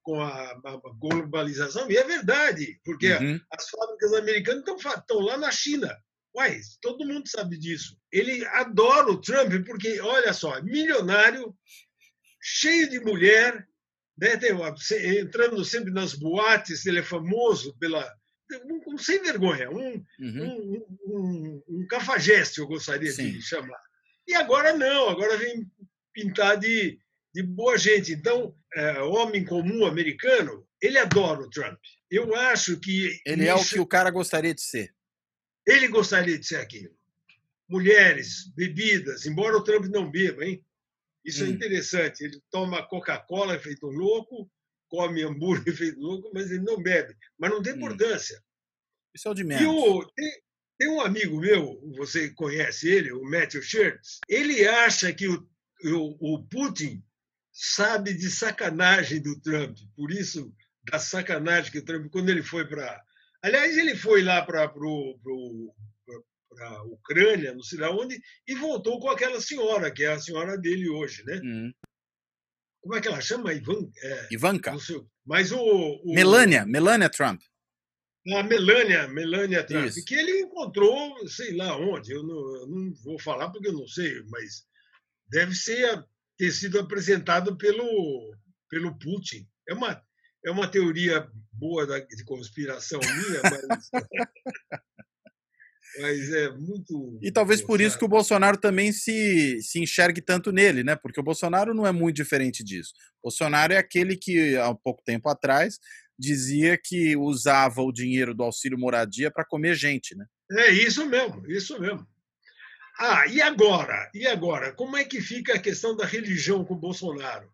com a, a globalização, e é verdade, porque uhum. as fábricas americanas estão lá na China. Uai, todo mundo sabe disso. Ele adora o Trump porque, olha só, milionário, cheio de mulher, né? Tem entrando sempre nas boates, ele é famoso pela. Um, um sem vergonha, um, uhum. um, um, um, cafajeste, eu gostaria Sim. de chamar. E agora não, agora vem pintar de, de boa gente. Então, é, homem comum americano, ele adora o Trump. Eu acho que. Ele é o que o cara gostaria de ser. Ele gostaria de ser aquilo. Mulheres, bebidas, embora o Trump não beba, hein? Isso é hum. é interessante. Ele toma Coca-Cola feito louco, come hambúrguer feito louco, mas ele não bebe. Mas não tem hum. importância. Isso é o de menos. E o, tem, tem, um amigo meu, você conhece ele, o Matthew Shirts, ele acha que o, o, o Putin sabe de sacanagem do Trump. Por isso, da sacanagem que o Trump, quando ele foi para. Aliás, ele foi lá para a Ucrânia, não sei lá onde, e voltou com aquela senhora, que é a senhora dele hoje, né? Uhum. Como é que ela chama? Ivan, é, Ivanka. Mas o, o, Melania, Melania Trump. A Melania, Melania Trump, Isso. que ele encontrou, sei lá onde, eu não, eu não, vou falar porque eu não sei, mas deve ser ter sido apresentado pelo, pelo Putin. É uma, é uma teoria boa de conspiração minha, mas mas é muito. E talvez por isso que o Bolsonaro também se, se enxergue tanto nele, né? Porque o Bolsonaro não é muito diferente disso. O Bolsonaro é aquele que, há pouco tempo atrás, dizia que usava o dinheiro do auxílio moradia para comer gente, né? É isso mesmo, isso mesmo. Ah, e agora? E agora? Como é que fica a questão da religião com o Bolsonaro?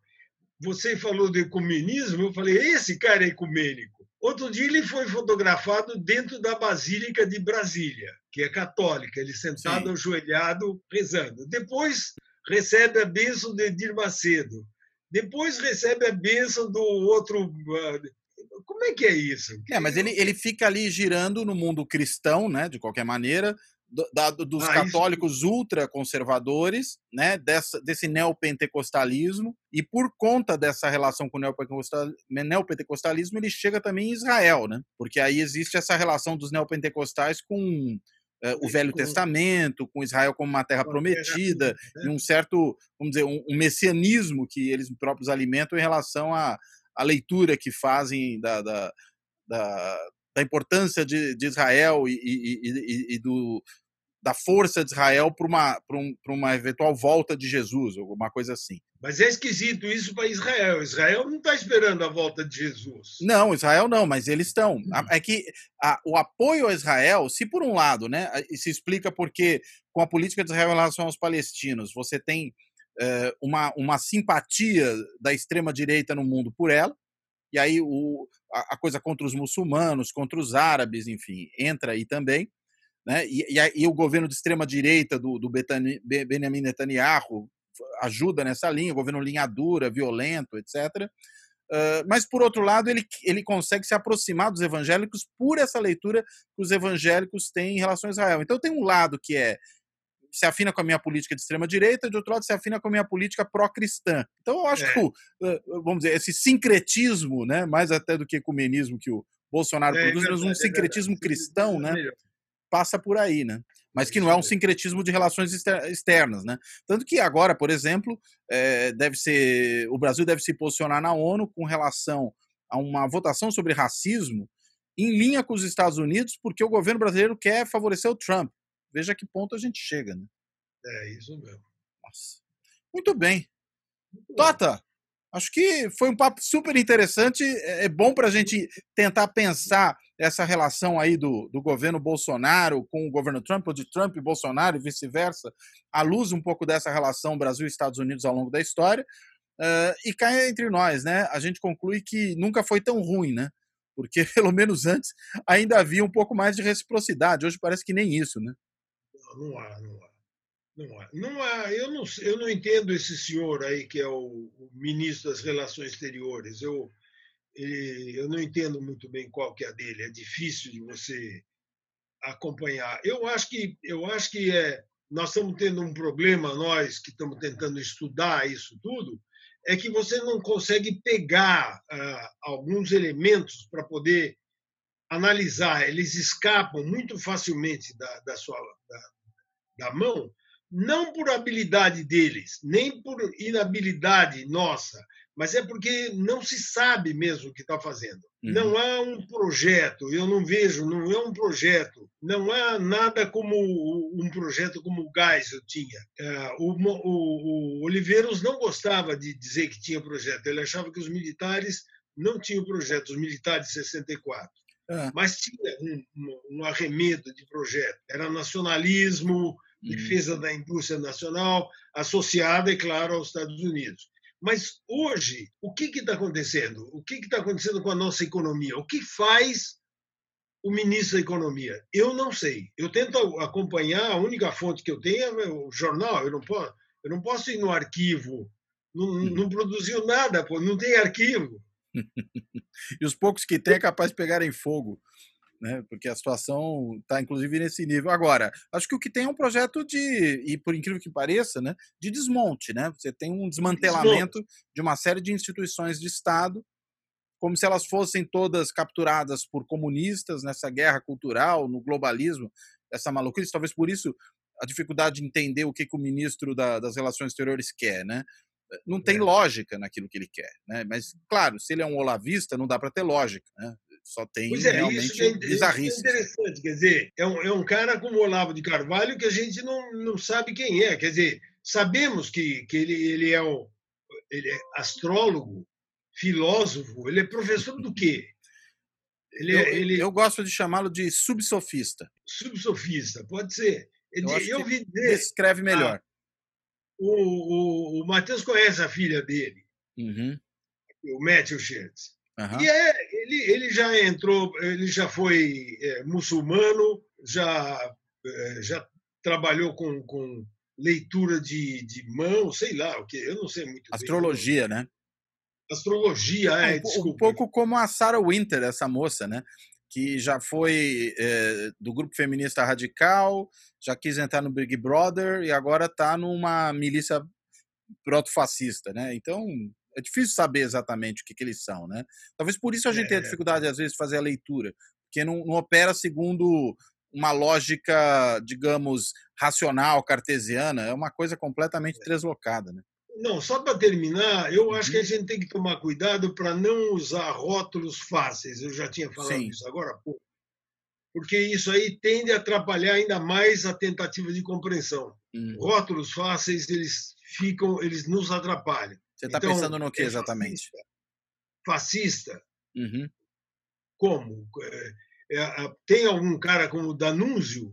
Você falou de ecumenismo, eu falei, esse cara é ecumênico. Outro dia ele foi fotografado dentro da Basílica de Brasília, que é católica, ele sentado Sim. ajoelhado, rezando. Depois recebe a bênção de Edir Macedo. Depois recebe a bênção do outro. Ah, como é que é isso? É, mas ele, ele fica ali girando no mundo cristão, né? De qualquer maneira, do, dos ah, católicos isso... ultraconservadores, né, dessa, desse neopentecostalismo, e por conta dessa relação com o neopentecostalismo, ele chega também em Israel, né? Porque aí existe essa relação dos neopentecostais com uh, o Velho com... Testamento, com Israel como uma terra prometida, terra, né? e um certo, vamos dizer, um, um, messianismo que eles próprios alimentam em relação à, à leitura que fazem da, da, da da importância de, de Israel e, e, e, e, do, da força de Israel para uma, um, uma eventual volta de Jesus, alguma coisa assim. Mas é esquisito isso para Israel. Israel não está esperando a volta de Jesus. Não, Israel não, mas eles estão. Hum. É que a, o apoio a Israel, se por um lado, né, se explica porque com a política de Israel em relação aos palestinos, você tem é, uma, uma simpatia da extrema direita no mundo por ela, e aí o, a, a coisa contra os muçulmanos, contra os árabes, enfim, entra aí também. Né? E, e, e o governo de extrema direita do, do Betani, Benjamin Netanyahu ajuda nessa linha, governo linha dura, violento, etc. Uh, mas, por outro lado, ele, ele consegue se aproximar dos evangélicos por essa leitura que os evangélicos têm em relação a Israel. Então, tem um lado que é se afina com a minha política de extrema direita, de outro lado se afina com a minha política pró-cristã. Então eu acho é. que, vamos dizer, esse sincretismo, né, mais até do que ecumenismo que o Bolsonaro é, produz, mas um é sincretismo cristão, né, passa por aí, né? Mas que não é um sincretismo de relações externas, né? Tanto que agora, por exemplo, é, deve ser, o Brasil deve se posicionar na ONU com relação a uma votação sobre racismo em linha com os Estados Unidos, porque o governo brasileiro quer favorecer o Trump. Veja que ponto a gente chega, né? É isso mesmo. Nossa. Muito bem. Muito Tota, acho que foi um papo super interessante. É, é bom para a gente tentar pensar essa relação aí do, do governo Bolsonaro com o governo Trump, ou de Trump e Bolsonaro e vice-versa, à luz um pouco dessa relação Brasil e Estados Unidos ao longo da história. Uh, e cai entre nós, né? A gente conclui que nunca foi tão ruim, né? Porque, pelo menos antes, ainda havia um pouco mais de reciprocidade. Hoje parece que nem isso, né? Não, não há, não há. Não há. Não há. Eu, não, eu não entendo esse senhor aí que é o, o ministro das Relações Exteriores. Eu, eu não entendo muito bem qual que é a dele. É difícil de você acompanhar. Eu acho que, eu acho que é, nós estamos tendo um problema, nós que estamos tentando estudar isso tudo, é que você não consegue pegar ah, alguns elementos para poder analisar. Eles escapam muito facilmente da, da sua da, da mão, não por habilidade deles, nem por inabilidade nossa, mas é porque não se sabe mesmo o que está fazendo. Uhum. Não há um projeto, eu não vejo, não é um projeto, não há nada como um projeto como o Geisel tinha. É, o, o, o Oliveiros não gostava de dizer que tinha projeto, ele achava que os militares não tinham projeto, os militares de 64. É. Mas tinha um, um, arremedo de projeto. Era nacionalismo, uhum. defesa da indústria nacional, associada, é claro, aos Estados Unidos. Mas hoje, o que está acontecendo? O que está acontecendo com a nossa economia? O que faz o ministro da Economia? Eu não sei. Eu tento acompanhar, a única fonte que eu tenho é o jornal. Eu não posso, eu não posso ir no arquivo. Não, não produziu nada, pô, não tem arquivo. e os poucos que tem é capaz de pegarem fogo né? Porque a situação está, inclusive, nesse nível. Agora, acho que o que tem é um projeto de, e por incrível que pareça, né, de desmonte, né? Você tem um desmantelamento desmonte. de uma série de instituições de Estado, como se elas fossem todas capturadas por comunistas nessa guerra cultural, no globalismo, essa maluquice. Talvez por isso a dificuldade de entender o que, que o ministro da, das Relações Exteriores quer, né? Não tem é. lógica naquilo que ele quer, né? Mas, claro, se ele é um olavista, não dá para ter lógica, né? Só tem pois é, realmente isso é, bizarrice. Isso é interessante, quer dizer, é um, é um cara como o Olavo de Carvalho que a gente não, não sabe quem é. Quer dizer, sabemos que, que ele, ele, é o, ele é astrólogo, filósofo, ele é professor do quê? Ele, é, eu, ele... eu gosto de chamá-lo de subsofista. Subsofista, pode ser. Eu, eu vi dizer, descreve melhor. Ah, o, o, o Matheus conhece a filha dele, uhum. o Matthew Schertz. Uhum. E é, ele, ele já entrou, ele já foi é, muçulmano, já, é, já trabalhou com, com leitura de, de mão, sei lá o que, eu não sei muito Astrologia, bem. né? Astrologia, é, um, desculpa. Um pouco como a Sarah Winter, essa moça, né? Que já foi é, do grupo feminista radical, já quis entrar no Big Brother e agora está numa milícia proto-fascista, né? Então, é difícil saber exatamente o que, que eles são, né? Talvez por isso a gente é. tenha dificuldade, às vezes, de fazer a leitura, porque não, não opera segundo uma lógica, digamos, racional, cartesiana, é uma coisa completamente é. deslocada, né? Não, só para terminar, eu acho que a uhum. gente tem que tomar cuidado para não usar rótulos fáceis. Eu já tinha falado Sim. isso agora há pouco. Porque isso aí tende a atrapalhar ainda mais a tentativa de compreensão. Hum. Rótulos fáceis, eles ficam, eles nos atrapalham. Você está então, pensando no que é exatamente? Fascista. fascista. Uhum. Como? É, é, tem algum cara como o Danúzio?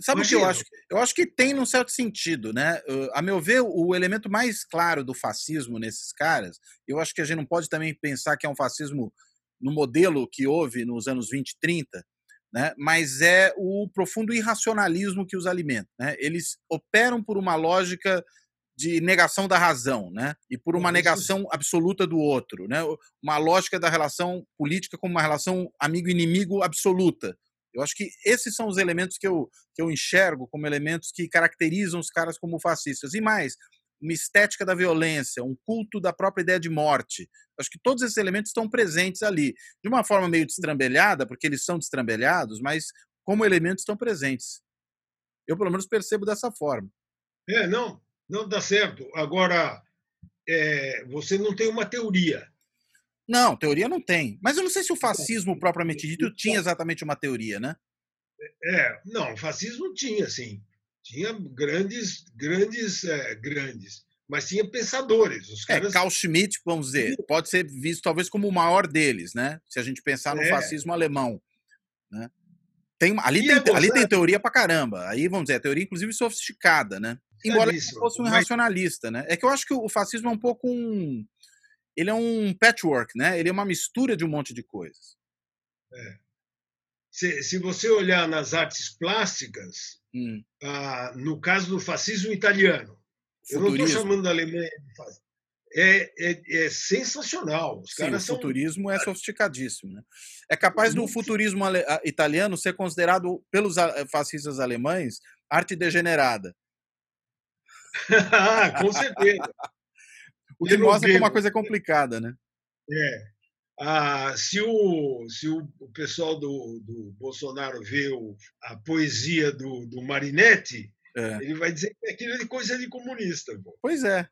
Sabe o que eu acho? Eu acho que tem num certo sentido, né? A meu ver, o elemento mais claro do fascismo nesses caras, eu acho que a gente não pode também pensar que é um fascismo no modelo que houve nos anos 20, 30, né? mas é o profundo irracionalismo que os alimenta. Né? Eles operam por uma lógica de negação da razão, né? E por uma negação absoluta do outro, né? Uma lógica da relação política como uma relação amigo-inimigo absoluta. Eu acho que esses são os elementos que eu, que eu enxergo como elementos que caracterizam os caras como fascistas. E mais, uma estética da violência, um culto da própria ideia de morte. Acho que todos esses elementos estão presentes ali. De uma forma meio destrambelhada, porque eles são destrambelhados, mas como elementos estão presentes. Eu, pelo menos, percebo dessa forma. É, não, não dá certo. Agora, é, você não tem uma teoria. Não, teoria não tem. Mas eu não sei se o fascismo propriamente dito tinha exatamente uma teoria, né? É, não, o fascismo tinha, sim. Tinha grandes, grandes, é, grandes. mas tinha pensadores. Os É, caras... Carl Schmitt, vamos dizer, pode ser visto talvez como o maior deles, né? Se a gente pensar no É. fascismo alemão. Né? Tem, ali, E tem, é ali tem teoria pra caramba. Aí, vamos dizer, a teoria, inclusive, sofisticada, né? Embora fosse um mas- racionalista, né? É que eu acho que o fascismo é um pouco um. Ele é um patchwork, né? Ele é uma mistura de um monte de coisas. Se, se você olhar nas artes plásticas, Hum, ah, no caso do fascismo italiano, eu não estou futurismo. chamando da Alemanha de fascismo. É, é, é sensacional. Os Sim, o caras são. futurismo é sofisticadíssimo. Né? É capaz do futurismo ale- italiano ser considerado pelos a- fascistas alemães arte degenerada. Ah, com certeza. O que mostra que uma coisa é complicada, né? É. Ah, se o, se o, pessoal do, do Bolsonaro vê o- a poesia do, do Marinetti, É. ele vai dizer que aquilo é coisa de comunista. Pô. Pois é,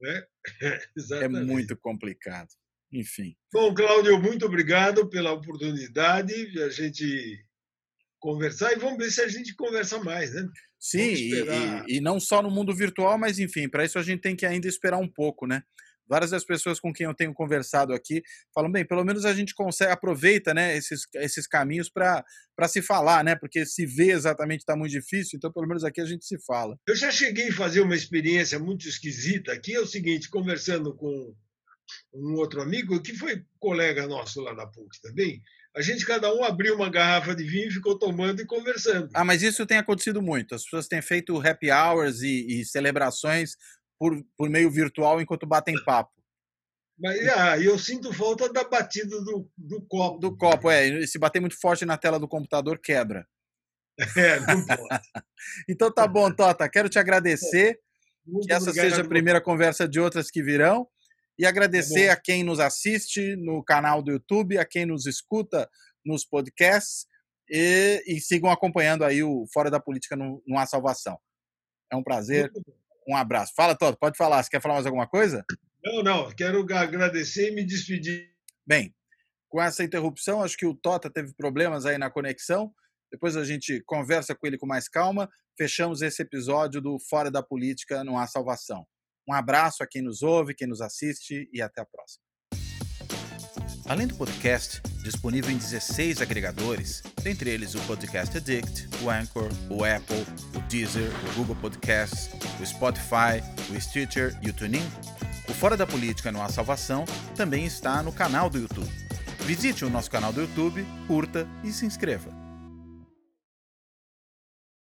é Exatamente. muito complicado. Enfim. Bom, Cláudio, muito obrigado pela oportunidade de a gente conversar e vamos ver se a gente conversa mais, né? Sim, e, esperar. e- e não só no mundo virtual, mas enfim, para isso a gente tem que ainda esperar um pouco, né? Várias das pessoas com quem eu tenho conversado aqui falam, bem, pelo menos a gente consegue, aproveita né, esses, esses caminhos para se falar, né? Porque se ver exatamente está muito difícil, então pelo menos aqui a gente se fala. Eu já cheguei a fazer uma experiência muito esquisita aqui, é o seguinte, conversando com um outro amigo, que foi colega nosso lá da PUC também, a gente cada um abriu uma garrafa de vinho e ficou tomando e conversando. Ah, mas isso tem acontecido muito. As pessoas têm feito happy hours e, e celebrações por, por meio virtual enquanto batem papo. Mas ah, eu sinto falta da batida do, do copo. Do copo, é. Se bater muito forte na tela do computador, quebra. É, não pode. Então tá bom, Tota. Quero te agradecer. Muito que essa obrigado. seja a primeira conversa de outras que virão. E agradecer bom. a quem nos assiste no canal do YouTube, a quem nos escuta nos podcasts e, e sigam acompanhando aí o Fora da Política no, no A Salvação. É um prazer, um abraço. Fala, Toto, pode falar. Você quer falar mais alguma coisa? Não, não, quero agradecer e me despedir. Bem, com essa interrupção, acho que o Tota teve problemas aí na conexão. Depois a gente conversa com ele com mais calma. Fechamos esse episódio do Fora da Política Não Há Salvação. Um abraço a quem nos ouve, quem nos assiste e até a próxima. Além do podcast, disponível em 16 agregadores, dentre eles o Podcast Addict, o Anchor, o Apple, o Deezer, o Google Podcasts, o Spotify, o Stitcher e o TuneIn, o Fora da Política Não Há Salvação também está no canal do YouTube. Visite o nosso canal do YouTube, curta e se inscreva.